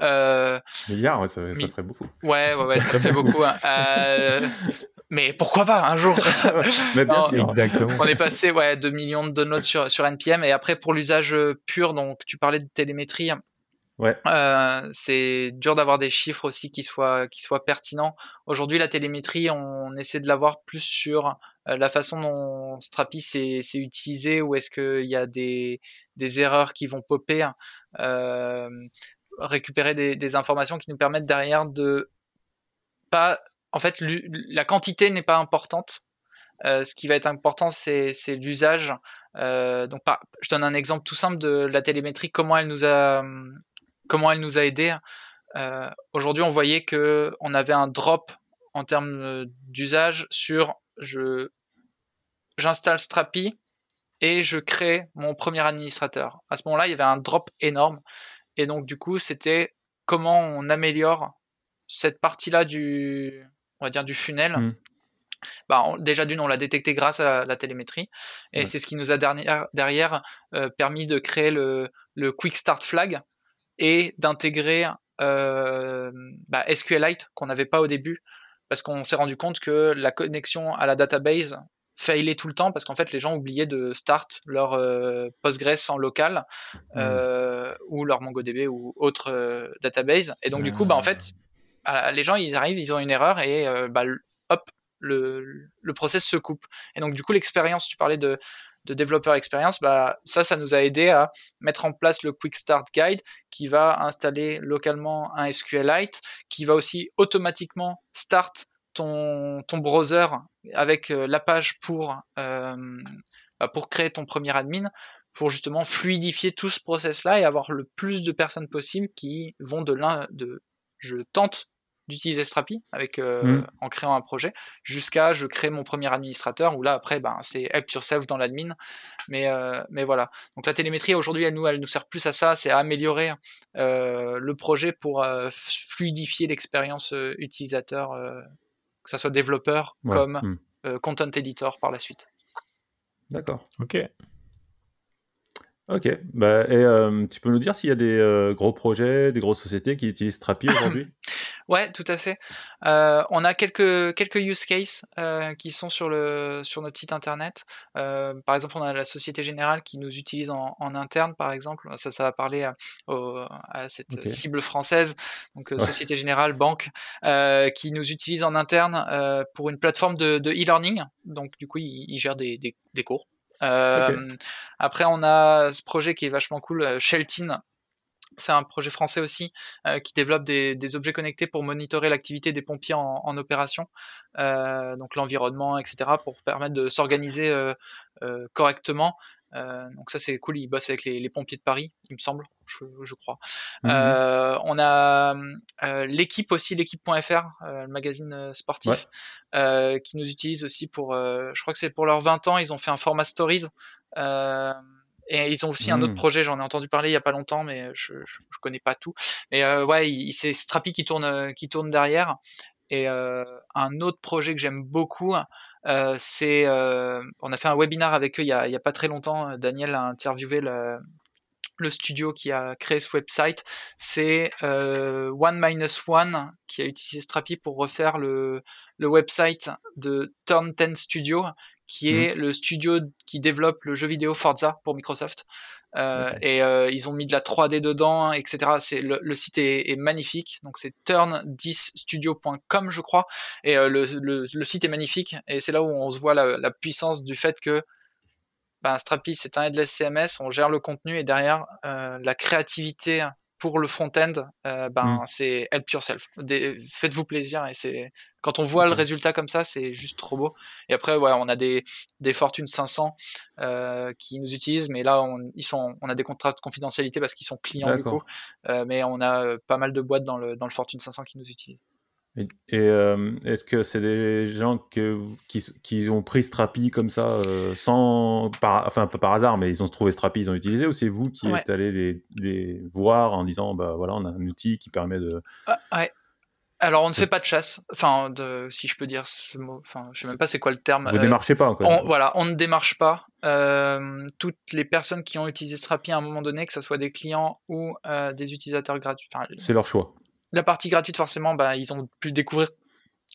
Euh, milliard, ouais, ça, ça, ferait beaucoup. Ouais, ouais, ouais ça fait beaucoup. Hein. Euh, mais pourquoi pas un jour? Mais bien sûr. Exactement. On est passé ouais 2 millions de downloads sur sur NPM et après pour l'usage pur, donc tu parlais de télémétrie. Euh, c'est dur d'avoir des chiffres aussi qui soient qui soient pertinents. Aujourd'hui, la télémétrie, on essaie de l'avoir plus sur euh, la façon dont Strapi s'est utilisé ou est-ce qu'il y a des, des erreurs qui vont popper, euh, récupérer des, informations qui nous permettent derrière de pas. En fait, la quantité n'est pas importante. Ce qui va être important, c'est l'usage. Donc, je donne un exemple tout simple de la télémétrie, comment elle nous a comment elle nous a aidé. Euh, Aujourd'hui, on voyait que on avait un drop en termes d'usage sur je j'installe Strapi et je crée mon premier administrateur. À ce moment-là, il y avait un drop énorme et donc du coup, c'était comment on améliore cette partie-là du on va dire du funnel. Mmh. Bah, déjà d'une, on l'a détecté grâce à la, télémétrie, et c'est ce qui nous a derrière, derrière euh, permis de créer le, le Quick Start Flag, et d'intégrer euh, bah, SQLite qu'on n'avait pas au début parce qu'on s'est rendu compte que la connexion à la database failait tout le temps parce qu'en fait les gens oubliaient de start leur euh, Postgres en local mmh. euh, ou leur MongoDB ou autre euh, database. Et donc du coup bah en fait les gens ils arrivent ils ont une erreur et bah, hop le, le process se coupe. Et donc du coup l'expérience tu parlais de de développeur expérience, bah, ça, ça nous a aidé à mettre en place le Quick Start Guide qui va installer localement un SQLite, qui va aussi automatiquement start ton, ton browser avec euh, la page pour, euh, bah, pour créer ton premier admin, pour justement fluidifier tout ce process-là et avoir le plus de personnes possible qui vont de l'un de je tente d'utiliser Strapi avec mmh. en créant un projet, jusqu'à je crée mon premier administrateur où là après ben c'est help yourself dans l'admin, mais mais voilà. Donc la télémétrie aujourd'hui elle nous elle nous sert plus à ça, c'est à améliorer le projet pour fluidifier l'expérience utilisateur, que ça soit développeur comme mmh. content editor par la suite. D'accord. Ok. Ok. Bah, et euh, tu peux nous dire s'il y a des euh, gros projets, des grosses sociétés qui utilisent Strapi aujourd'hui? Ouais, tout à fait. Euh, on a quelques quelques use cases qui sont sur le sur notre site internet. par exemple, on a la Société Générale qui nous utilise en, interne, par exemple. Ça, ça va parler à, cette cible française, donc Société Générale, banque, qui nous utilise en interne pour une plateforme de e-learning. donc, du coup, ils, ils gèrent des, des, des cours. Euh, après, on a ce projet qui est vachement cool, euh, Sheltin, c'est un projet français aussi euh, qui développe des, objets connectés pour monitorer l'activité des pompiers en, opération, donc l'environnement, etc., pour permettre de s'organiser correctement. Euh, donc ça c'est cool, il bosse avec les, pompiers de Paris, il me semble, je, crois. Mmh euh, on a euh, l'équipe aussi, l'équipe.fr, le magazine sportif, qui nous utilise aussi pour, je crois que c'est pour leurs 20 ans, ils ont fait un format stories. Et ils ont aussi un autre mmh. projet, j'en ai entendu parler il y a pas longtemps, mais je, je, connais pas tout. Mais ouais, c'est Strapi qui tourne, qui tourne derrière. Et euh, un autre projet que j'aime beaucoup, euh, c'est, euh, on a fait un webinar avec eux il y a, il y a pas très longtemps. Daniel a interviewé le, le studio qui a créé ce website, c'est euh, One Minus One qui a utilisé Strapi pour refaire le, le website de Turn 10 Studio, qui mmh. est le studio qui développe le jeu vidéo Forza pour Microsoft. Euh, et euh, ils ont mis de la 3D dedans, etc. C'est le, le, site est, est magnifique. Donc c'est turn10studio.com, je crois. Et euh, le, le, le, site est magnifique. Et c'est là où on se voit la, la puissance du fait que ben, Strapi, c'est un headless CMS. On gère le contenu et derrière la créativité pour le front-end, euh, ben mmh. c'est help yourself. Faites-vous plaisir et c'est quand on voit le résultat comme ça, c'est juste trop beau. Et après, ouais, on a des des Fortune 500 euh, qui nous utilisent, mais là, on, ils sont, on a des contrats de confidentialité parce qu'ils sont clients du coup. Euh, mais on a euh, pas mal de boîtes dans le dans le Fortune 500 qui nous utilisent. Et, euh, est-ce que c'est des gens que, qui, qui, ont pris Strapi comme ça, euh, sans, par, enfin pas par hasard, mais ils ont trouvé Strapi, ils ont utilisé, ou c'est vous qui êtes allé les, les, voir en disant, bah voilà, on a un outil qui permet de. Ah, ouais. Alors on ne fait pas de chasse, enfin de, si je peux dire ce mot, enfin je sais même pas c'est quoi le terme. Vous ne euh, démarchez pas encore. On, voilà, on ne démarche pas. Euh, toutes les personnes qui ont utilisé Strapi à un moment donné, que ce soit des clients ou euh, des utilisateurs gratuits. c'est leur choix la partie gratuite, forcément, bah, ils ont pu découvrir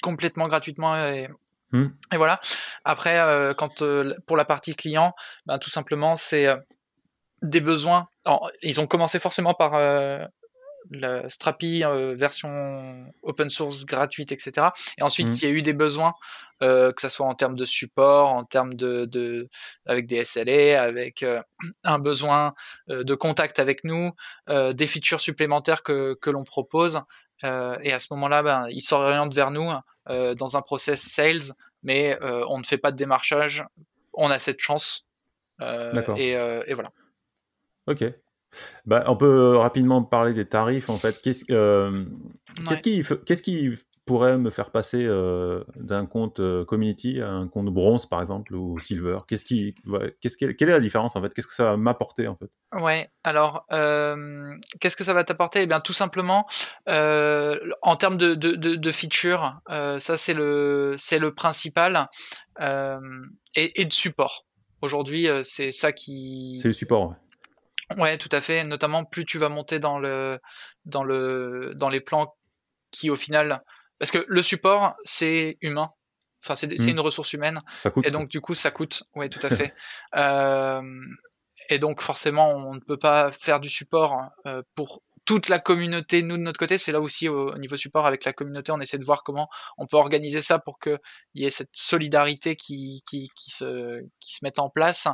complètement gratuitement et, hmm. et voilà. Après, euh, quand euh, pour la partie client, bah, tout simplement, c'est euh, des besoins. ils ont commencé forcément par la Strapi version open source gratuite, etc. Et ensuite, hmm. il y a eu des besoins, que ce soit en termes de support, en termes de, de avec des SLA, avec un besoin de contact avec nous, des features supplémentaires que, que l'on propose. et à ce moment-là, ben, ils s'orientent vers nous dans un process sales, mais on ne fait pas de démarchage. On a cette chance. Et, et voilà. Ok. Bah, on peut rapidement parler des tarifs en fait. Qu'est-ce euh, qui, qu'est-ce qui pourrait me faire passer euh, d'un compte euh, community à un compte bronze par exemple ou silver? Qu'est-ce qui, qu'est-ce quelle est la différence en fait? Qu'est-ce que ça va m'apporter en fait? Ouais. Alors, qu'est-ce que ça va t'apporter? Eh bien, tout simplement, en termes de, de, de, features, ça c'est le c'est le principal et, et, de support. Aujourd'hui, c'est ça qui. C'est le support. Ouais, tout à fait. Notamment, plus tu vas monter dans le dans le dans les plans qui, au final, parce que le support, c'est humain. Enfin, c'est mmh. une ressource humaine. Ça coûte. Et donc, du coup, ça coûte. Ouais, tout à fait. euh, et donc, forcément, on ne peut pas faire du support euh, pour toute la communauté, nous de notre côté, c'est là aussi au, niveau support avec la communauté, on essaie de voir comment on peut organiser ça pour qu'il y ait cette solidarité qui, qui, qui, se, qui se mette en place.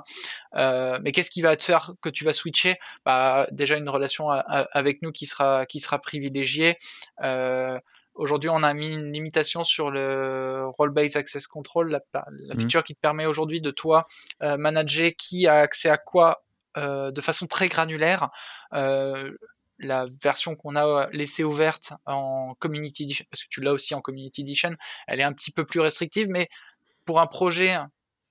Euh, mais qu'est-ce qui va te faire que tu vas switcher? Bah, Déjà une relation avec nous qui sera, qui sera privilégiée. Euh, Aujourd'hui, on a mis une limitation sur le role-based access control, la, la mmh. feature qui te permet aujourd'hui de toi euh, manager qui a accès à quoi euh, de façon très granulaire. Euh, la version qu'on a laissée ouverte en Community Edition, parce que tu l'as aussi en Community Edition, elle est un petit peu plus restrictive, mais pour un projet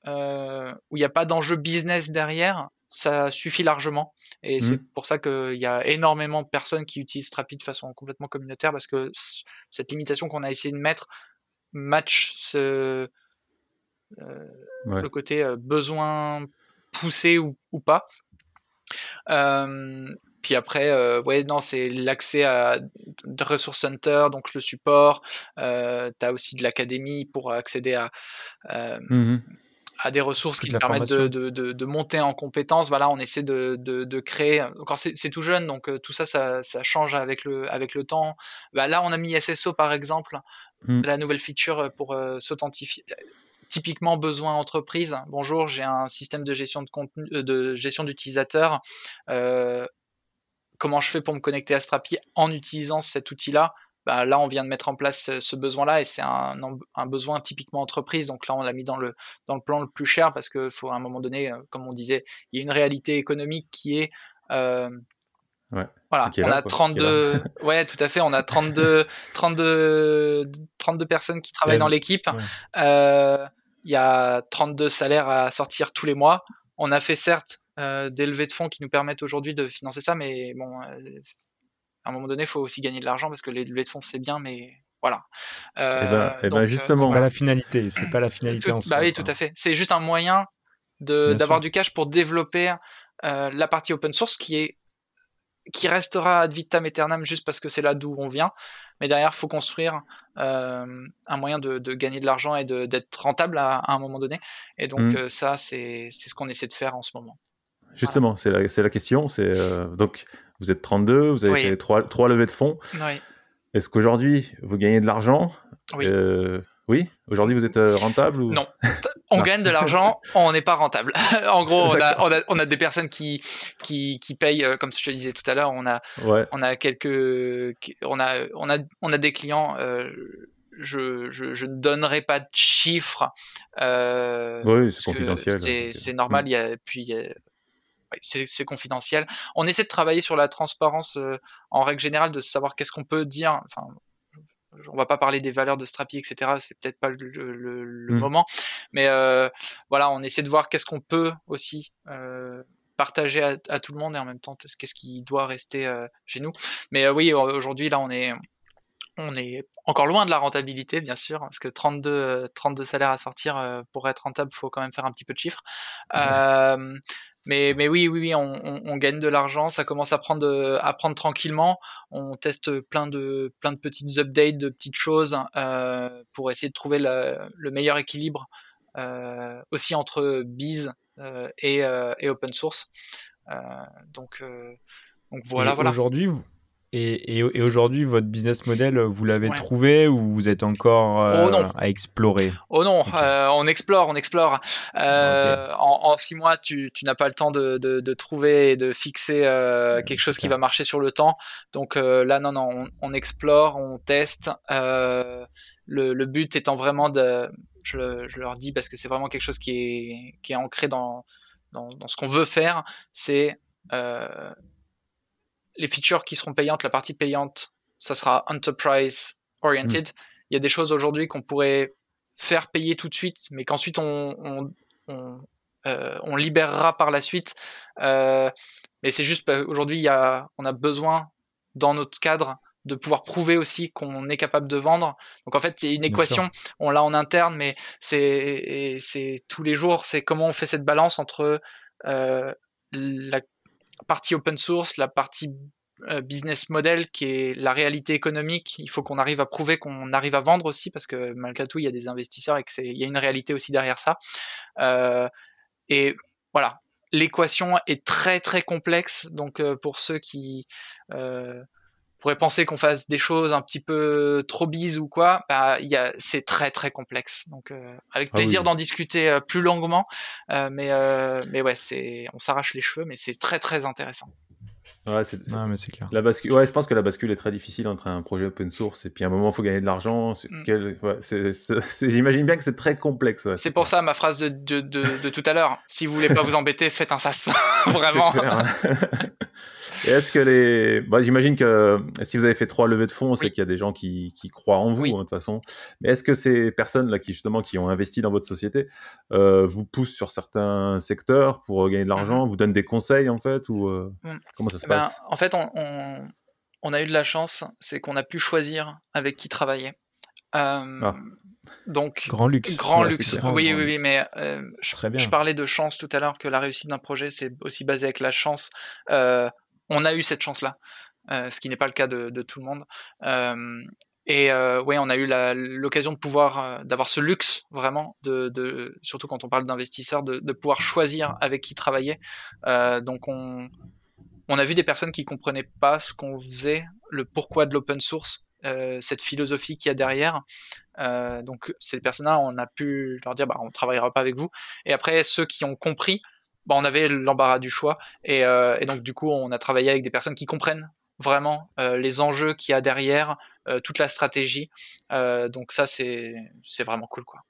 euh, où il n'y a pas d'enjeu business derrière, ça suffit largement. Et c'est mmh. pour ça qu'il y a énormément de personnes qui utilisent Strapi de façon complètement communautaire, parce que cette limitation qu'on a essayé de mettre match ce, euh, le côté euh, besoin poussé ou, ou pas. Euh, puis après, euh, ouais, non, c'est l'accès à de Resource Center, donc le support. Euh, tu as aussi de l'académie pour accéder à, euh, mmh à des ressources qui te permettent de, de, de, monter en compétences. Voilà, on essaie de, de, créer. Encore, c'est tout jeune, donc tout ça, ça, ça, change avec le, avec le temps. Bah, là, on a mis SSO par exemple, mmh. la nouvelle feature pour s'authentifier typiquement besoin entreprise. Bonjour, j'ai un système de gestion de contenu, de gestion d'utilisateurs. Euh, comment je fais pour me connecter à Strapi en utilisant cet outil-là? Bah, là, on vient de mettre en place ce besoin-là et c'est un, un, besoin typiquement entreprise. Donc là, on l'a mis dans le, dans le plan le plus cher parce qu'il faut à un moment donné, euh, comme on disait, il y a une réalité économique qui est euh, Ouais. Voilà, on a 32, ouais, tout à fait, on a 32, 32, 32 personnes qui travaillent dans l'équipe. Euh, il y a 32 salaires à sortir tous les mois. On a fait certes des levées de fonds qui nous permettent aujourd'hui de financer ça, mais bon, euh, à un moment donné, il faut aussi gagner de l'argent parce que les levées de fonds c'est bien, mais voilà. Euh, et eh ben, eh ben justement, c'est pas la finalité, c'est pas la finalité en soi. Bah oui, tout à fait. C'est juste un moyen de d'avoir du cash pour développer la partie open source qui est qui restera ad vitam aeternam juste parce que c'est là d'où on vient. Mais derrière, il faut construire euh, un moyen de, de, gagner de l'argent et d'être rentable à, à, un moment donné. Et donc mmh. euh, ça, c'est ce qu'on essaie de faire en ce moment. Justement, voilà. c'est la, la, question. C'est euh, donc vous êtes 32, vous avez oui. fait trois, trois levées de fonds. Oui. Est-ce qu'aujourd'hui vous gagnez de l'argent? Oui. Euh, oui? Aujourd'hui, vous êtes euh, rentable ou... Non. On gagne de l'argent, on n'est pas rentable. en gros, on a, on a, on, a, des personnes qui, qui, qui payent, comme je te disais tout à l'heure, on a, ouais. on a quelques, on a, on a, on a des clients. Euh, je, je, je, ne donnerai pas de chiffres. Euh, oui, c'est confidentiel. C'est normal. Il y a, puis il y a, c'est confidentiel. On essaie de travailler sur la transparence euh, en règle générale, de savoir qu'est-ce qu'on peut dire. Enfin, on va pas parler des valeurs de Strapi, etc. C'est peut-être pas le, le, le mmh. moment, mais euh, voilà, on essaie de voir qu'est-ce qu'on peut aussi euh, partager à, à, tout le monde et en même temps qu'est-ce qui doit rester euh, chez nous. Mais oui, aujourd'hui là, on est on est encore loin de la rentabilité, bien sûr, parce que 32, 32 salaires à sortir pour être rentable, faut quand même faire un petit peu de chiffres. Mmh. Mais, mais oui, oui, oui, on, on, on gagne de l'argent, ça commence à prendre, à prendre tranquillement. On teste plein de, plein de petites updates, de petites choses euh, pour essayer de trouver le, le meilleur équilibre euh, aussi entre biz euh, et, et, open source. donc, donc voilà, et voilà. Aujourd'hui, et, et, et aujourd'hui, votre business model, vous l'avez ouais. trouvé ou vous êtes encore euh, oh à explorer? Oh non, okay. euh, on explore, on explore. Euh, okay. en, en, six mois, tu, tu n'as pas le temps de, de, de, trouver et de fixer euh, quelque chose qui va marcher sur le temps. Donc euh, là, non, non, on, on explore, on teste. le, le, but étant vraiment de, je, je leur dis parce que c'est vraiment quelque chose qui est, qui est ancré dans, dans, dans ce qu'on veut faire, c'est les features qui seront payantes, la partie payante, ça sera enterprise oriented. Mmh. Il y a des choses aujourd'hui qu'on pourrait faire payer tout de suite, mais qu'ensuite on, on, on, euh, on, libérera par la suite. Euh, mais c'est juste aujourd'hui, il y a, on a besoin dans notre cadre de pouvoir prouver aussi qu'on est capable de vendre. Donc en fait, c'est une équation, on l'a en interne, mais c'est c'est tous les jours, c'est comment on fait cette balance entre euh, la partie open source, la partie business model qui est la réalité économique. Il faut qu'on arrive à prouver qu'on arrive à vendre aussi parce que malgré tout, il y a des investisseurs et qu'il y a une réalité aussi derrière ça. Euh, et voilà, l'équation est très très complexe. Donc euh, pour ceux qui euh, pourraient penser qu'on fasse des choses un petit peu trop bises ou quoi, bah, y a, c'est très très complexe. Donc euh, avec plaisir ah oui. d'en discuter plus longuement. mais mais ouais, c'est on s'arrache les cheveux, mais c'est très très intéressant. Ouais, c'est, c'est... mais c'est clair. La bascule, ouais, je pense que la bascule est très difficile entre un projet open source et puis à un moment il faut gagner de l'argent. C'est mm. quel... ouais, c'est, c'est, j'imagine bien que c'est très complexe. Ouais. C'est pour ça ma phrase de, de, de, de tout à l'heure. Si vous voulez pas vous embêter, faites un sas. Vraiment. Et est-ce que les, bah, j'imagine que si vous avez fait trois levées de fonds, c'est qu'il y a des gens qui, qui croient en vous Oui. hein, de toute façon. Mais est-ce que ces personnes là qui justement qui ont investi dans votre société euh, vous poussent sur certains secteurs pour euh, gagner de l'argent, vous donnent des conseils en fait ou euh, Mm. comment ça se Ben, passe? en fait, on, on, on a eu de la chance, c'est qu'on a pu choisir avec qui travailler. Euh, Ah. Donc, Grand luxe. grand Ouais, luxe. Grand, oui, grand oui, oui, mais euh, je, Très bien. je parlais de chance tout à l'heure, que la réussite d'un projet, c'est aussi basé avec la chance. Euh, on a eu cette chance-là, euh, ce qui n'est pas le cas de, tout le monde. Euh, et euh, ouais, on a eu l'occasion de pouvoir, d'avoir ce luxe vraiment, de, surtout quand on parle d'investisseurs, de, pouvoir choisir avec qui travailler. Donc on, a vu des personnes qui comprenaient pas ce qu'on faisait, le pourquoi de l'open source, cette philosophie qu'il y a derrière. Donc ces personnes-là, on a pu leur dire, bah, on travaillera pas avec vous. Et après, ceux qui ont compris, bah, on avait l'embarras du choix. Et, euh, et donc du coup, on a travaillé avec des personnes qui comprennent vraiment euh, les enjeux qu'il y a derrière, euh, toute la stratégie. Donc ça, c'est c'est vraiment cool, quoi.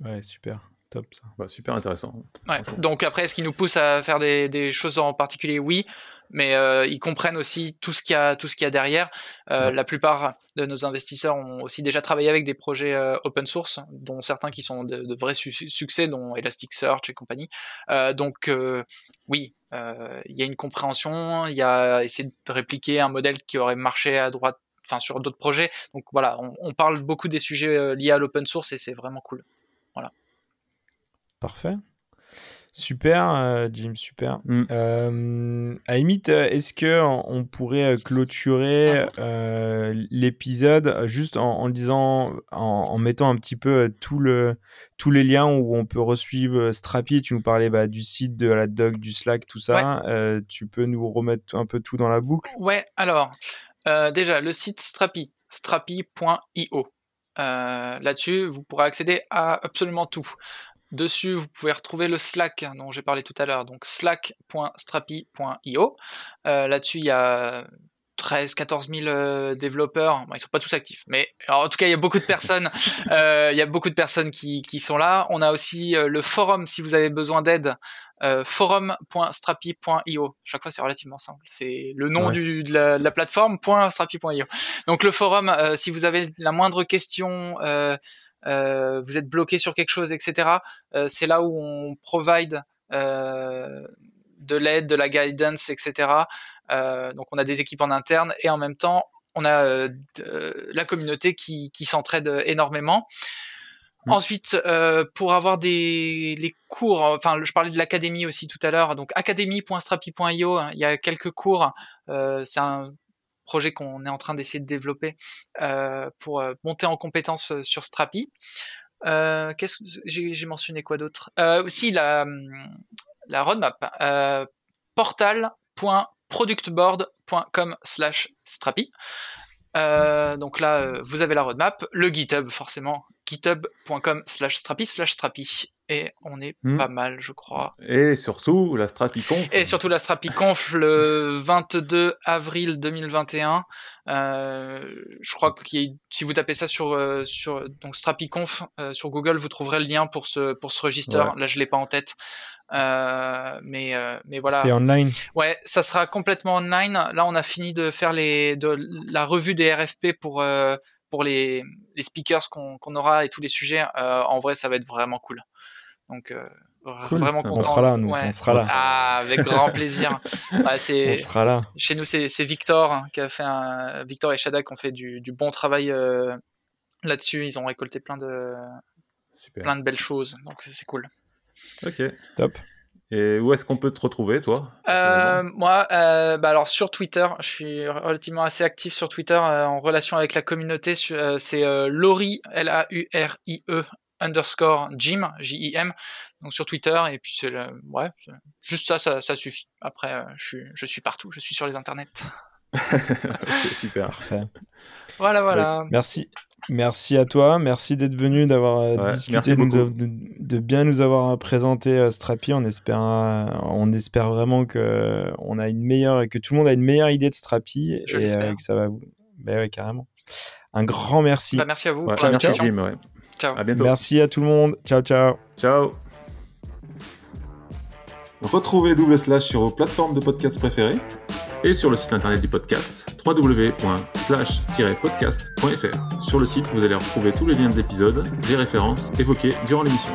Ouais, super. Top ça. Bah, Super intéressant. Ouais. Donc après, est-ce qui nous pousse à faire des, des choses en particulier? Oui, mais euh, ils comprennent aussi tout ce qu'il y a, tout ce qu'il y a derrière. Euh, Ouais. La plupart de nos investisseurs ont aussi déjà travaillé avec des projets euh, open source, dont certains qui sont de, de vrais su- succès, dont Elasticsearch et compagnie. Euh, donc euh, oui, euh, il y a une compréhension, il y a essayer de répliquer un modèle qui aurait marché à droite, enfin sur d'autres projets. Donc voilà, on, on parle beaucoup des sujets euh, liés à l'open source et c'est vraiment cool. Parfait. Super, euh, Jim, super. Mm. Euh, à la limite, euh, est-ce que on pourrait clôturer euh, l'épisode juste en, en disant, en, en mettant un petit peu tout le, tous les liens où on peut resuivre Strapi? Tu nous parlais bah, du site, de la doc, du Slack, tout ça. Euh, tu peux nous remettre un peu tout dans la boucle? Ouais, alors, euh, déjà, le site Strapi, strapi.io. Euh, Là-dessus, vous pourrez accéder à absolument tout. Dessus, vous pouvez retrouver le Slack dont j'ai parlé tout à l'heure, donc slack.strapi.io. Euh, Là-dessus, il y a 13, 14 000 euh, développeurs. Bon, ils sont pas tous actifs, mais alors, en tout cas, il y a beaucoup de personnes. euh, il y a beaucoup de personnes qui, qui sont là. On a aussi euh, le forum si vous avez besoin d'aide. Euh, forum.strapi.io. Chaque fois, c'est relativement simple. C'est le nom Ouais. du, de, la, de la plateforme .strapi.io. Donc le forum, euh, si vous avez la moindre question, vous êtes bloqué sur quelque chose, etc. euh, c'est là où on provide euh, de l'aide, de la guidance, etc. Euh, donc on a des équipes en interne et en même temps on a euh, de- la communauté qui, qui s'entraide énormément. Mm. Ensuite, euh, pour avoir des les cours, enfin, je parlais de l'académie aussi tout à l'heure, donc académie.strapi.io, hein, il y a quelques cours. euh, c'est un projet qu'on est en train d'essayer de développer euh, pour euh, monter en compétences euh, sur Strapi. Qu'est-ce que j'ai mentionné quoi d'autre? Aussi la hum, la roadmap euh, portal.productboard.com/strapi. Euh, donc là, vous avez la roadmap, le GitHub forcément, github.com slash strapi slash strapi. Et on est Hmm. pas mal, je crois. Et surtout, la Strapiconf. Et surtout la StrapiConf le 22 avril 2021. Euh, je crois que si vous tapez ça sur euh, sur donc StrapiConf euh, sur Google, vous trouverez le lien pour ce pour ce register. Ouais. Là, je l'ai pas en tête, euh, mais euh, mais voilà. C'est online. Ouais, ça sera complètement online. Là, on a fini de faire les de la revue des RFP pour euh, pour les les speakers qu'on qu'on aura et tous les sujets. Euh, en vrai, ça va être vraiment cool. Donc euh, Cool, vraiment ça. On content. sera là, nous. Ouais. On sera là. Ah, avec grand plaisir. Bah, On sera là. chez nous, c'est c'est Victor hein, qui a fait un Victor et Shada qui ont fait du, du bon travail euh, là-dessus. Ils ont récolté plein de Super. plein de belles choses, donc c'est cool. Ok. Top. Et où est-ce qu'on peut te retrouver, toi Euh, moi, euh, bah alors sur Twitter, je suis relativement assez actif sur Twitter euh, en relation avec la communauté. Euh, c'est euh, Laurie L A U R I E underscore Jim J I M donc sur Twitter et puis c'est le- ouais c'est- juste ça, ça ça suffit. Après, euh, je suis je suis partout, je suis sur les internets. Ok, super. Parfait. Voilà voilà. Merci. Merci à toi, merci d'être venu, d'avoir euh, Ouais, discuté, merci de, bien nous avoir présenté euh, Strapi. On espère, on espère vraiment que on a une meilleure, que tout le monde a une meilleure idée de Strapi Je et euh, que ça va vous. Ben ouais, carrément. Un grand merci. Bah, merci à vous Ouais, pour merci l'invitation. Jim. Ouais. Ciao. À bientôt. Merci à tout le monde. Ciao, ciao. Ciao. Retrouvez Double Slash sur vos plateformes de podcast préférées et sur le site internet du podcast www.slash-podcast.fr. Sur le site, vous allez retrouver tous les liens de l'épisode, des références évoquées durant l'émission.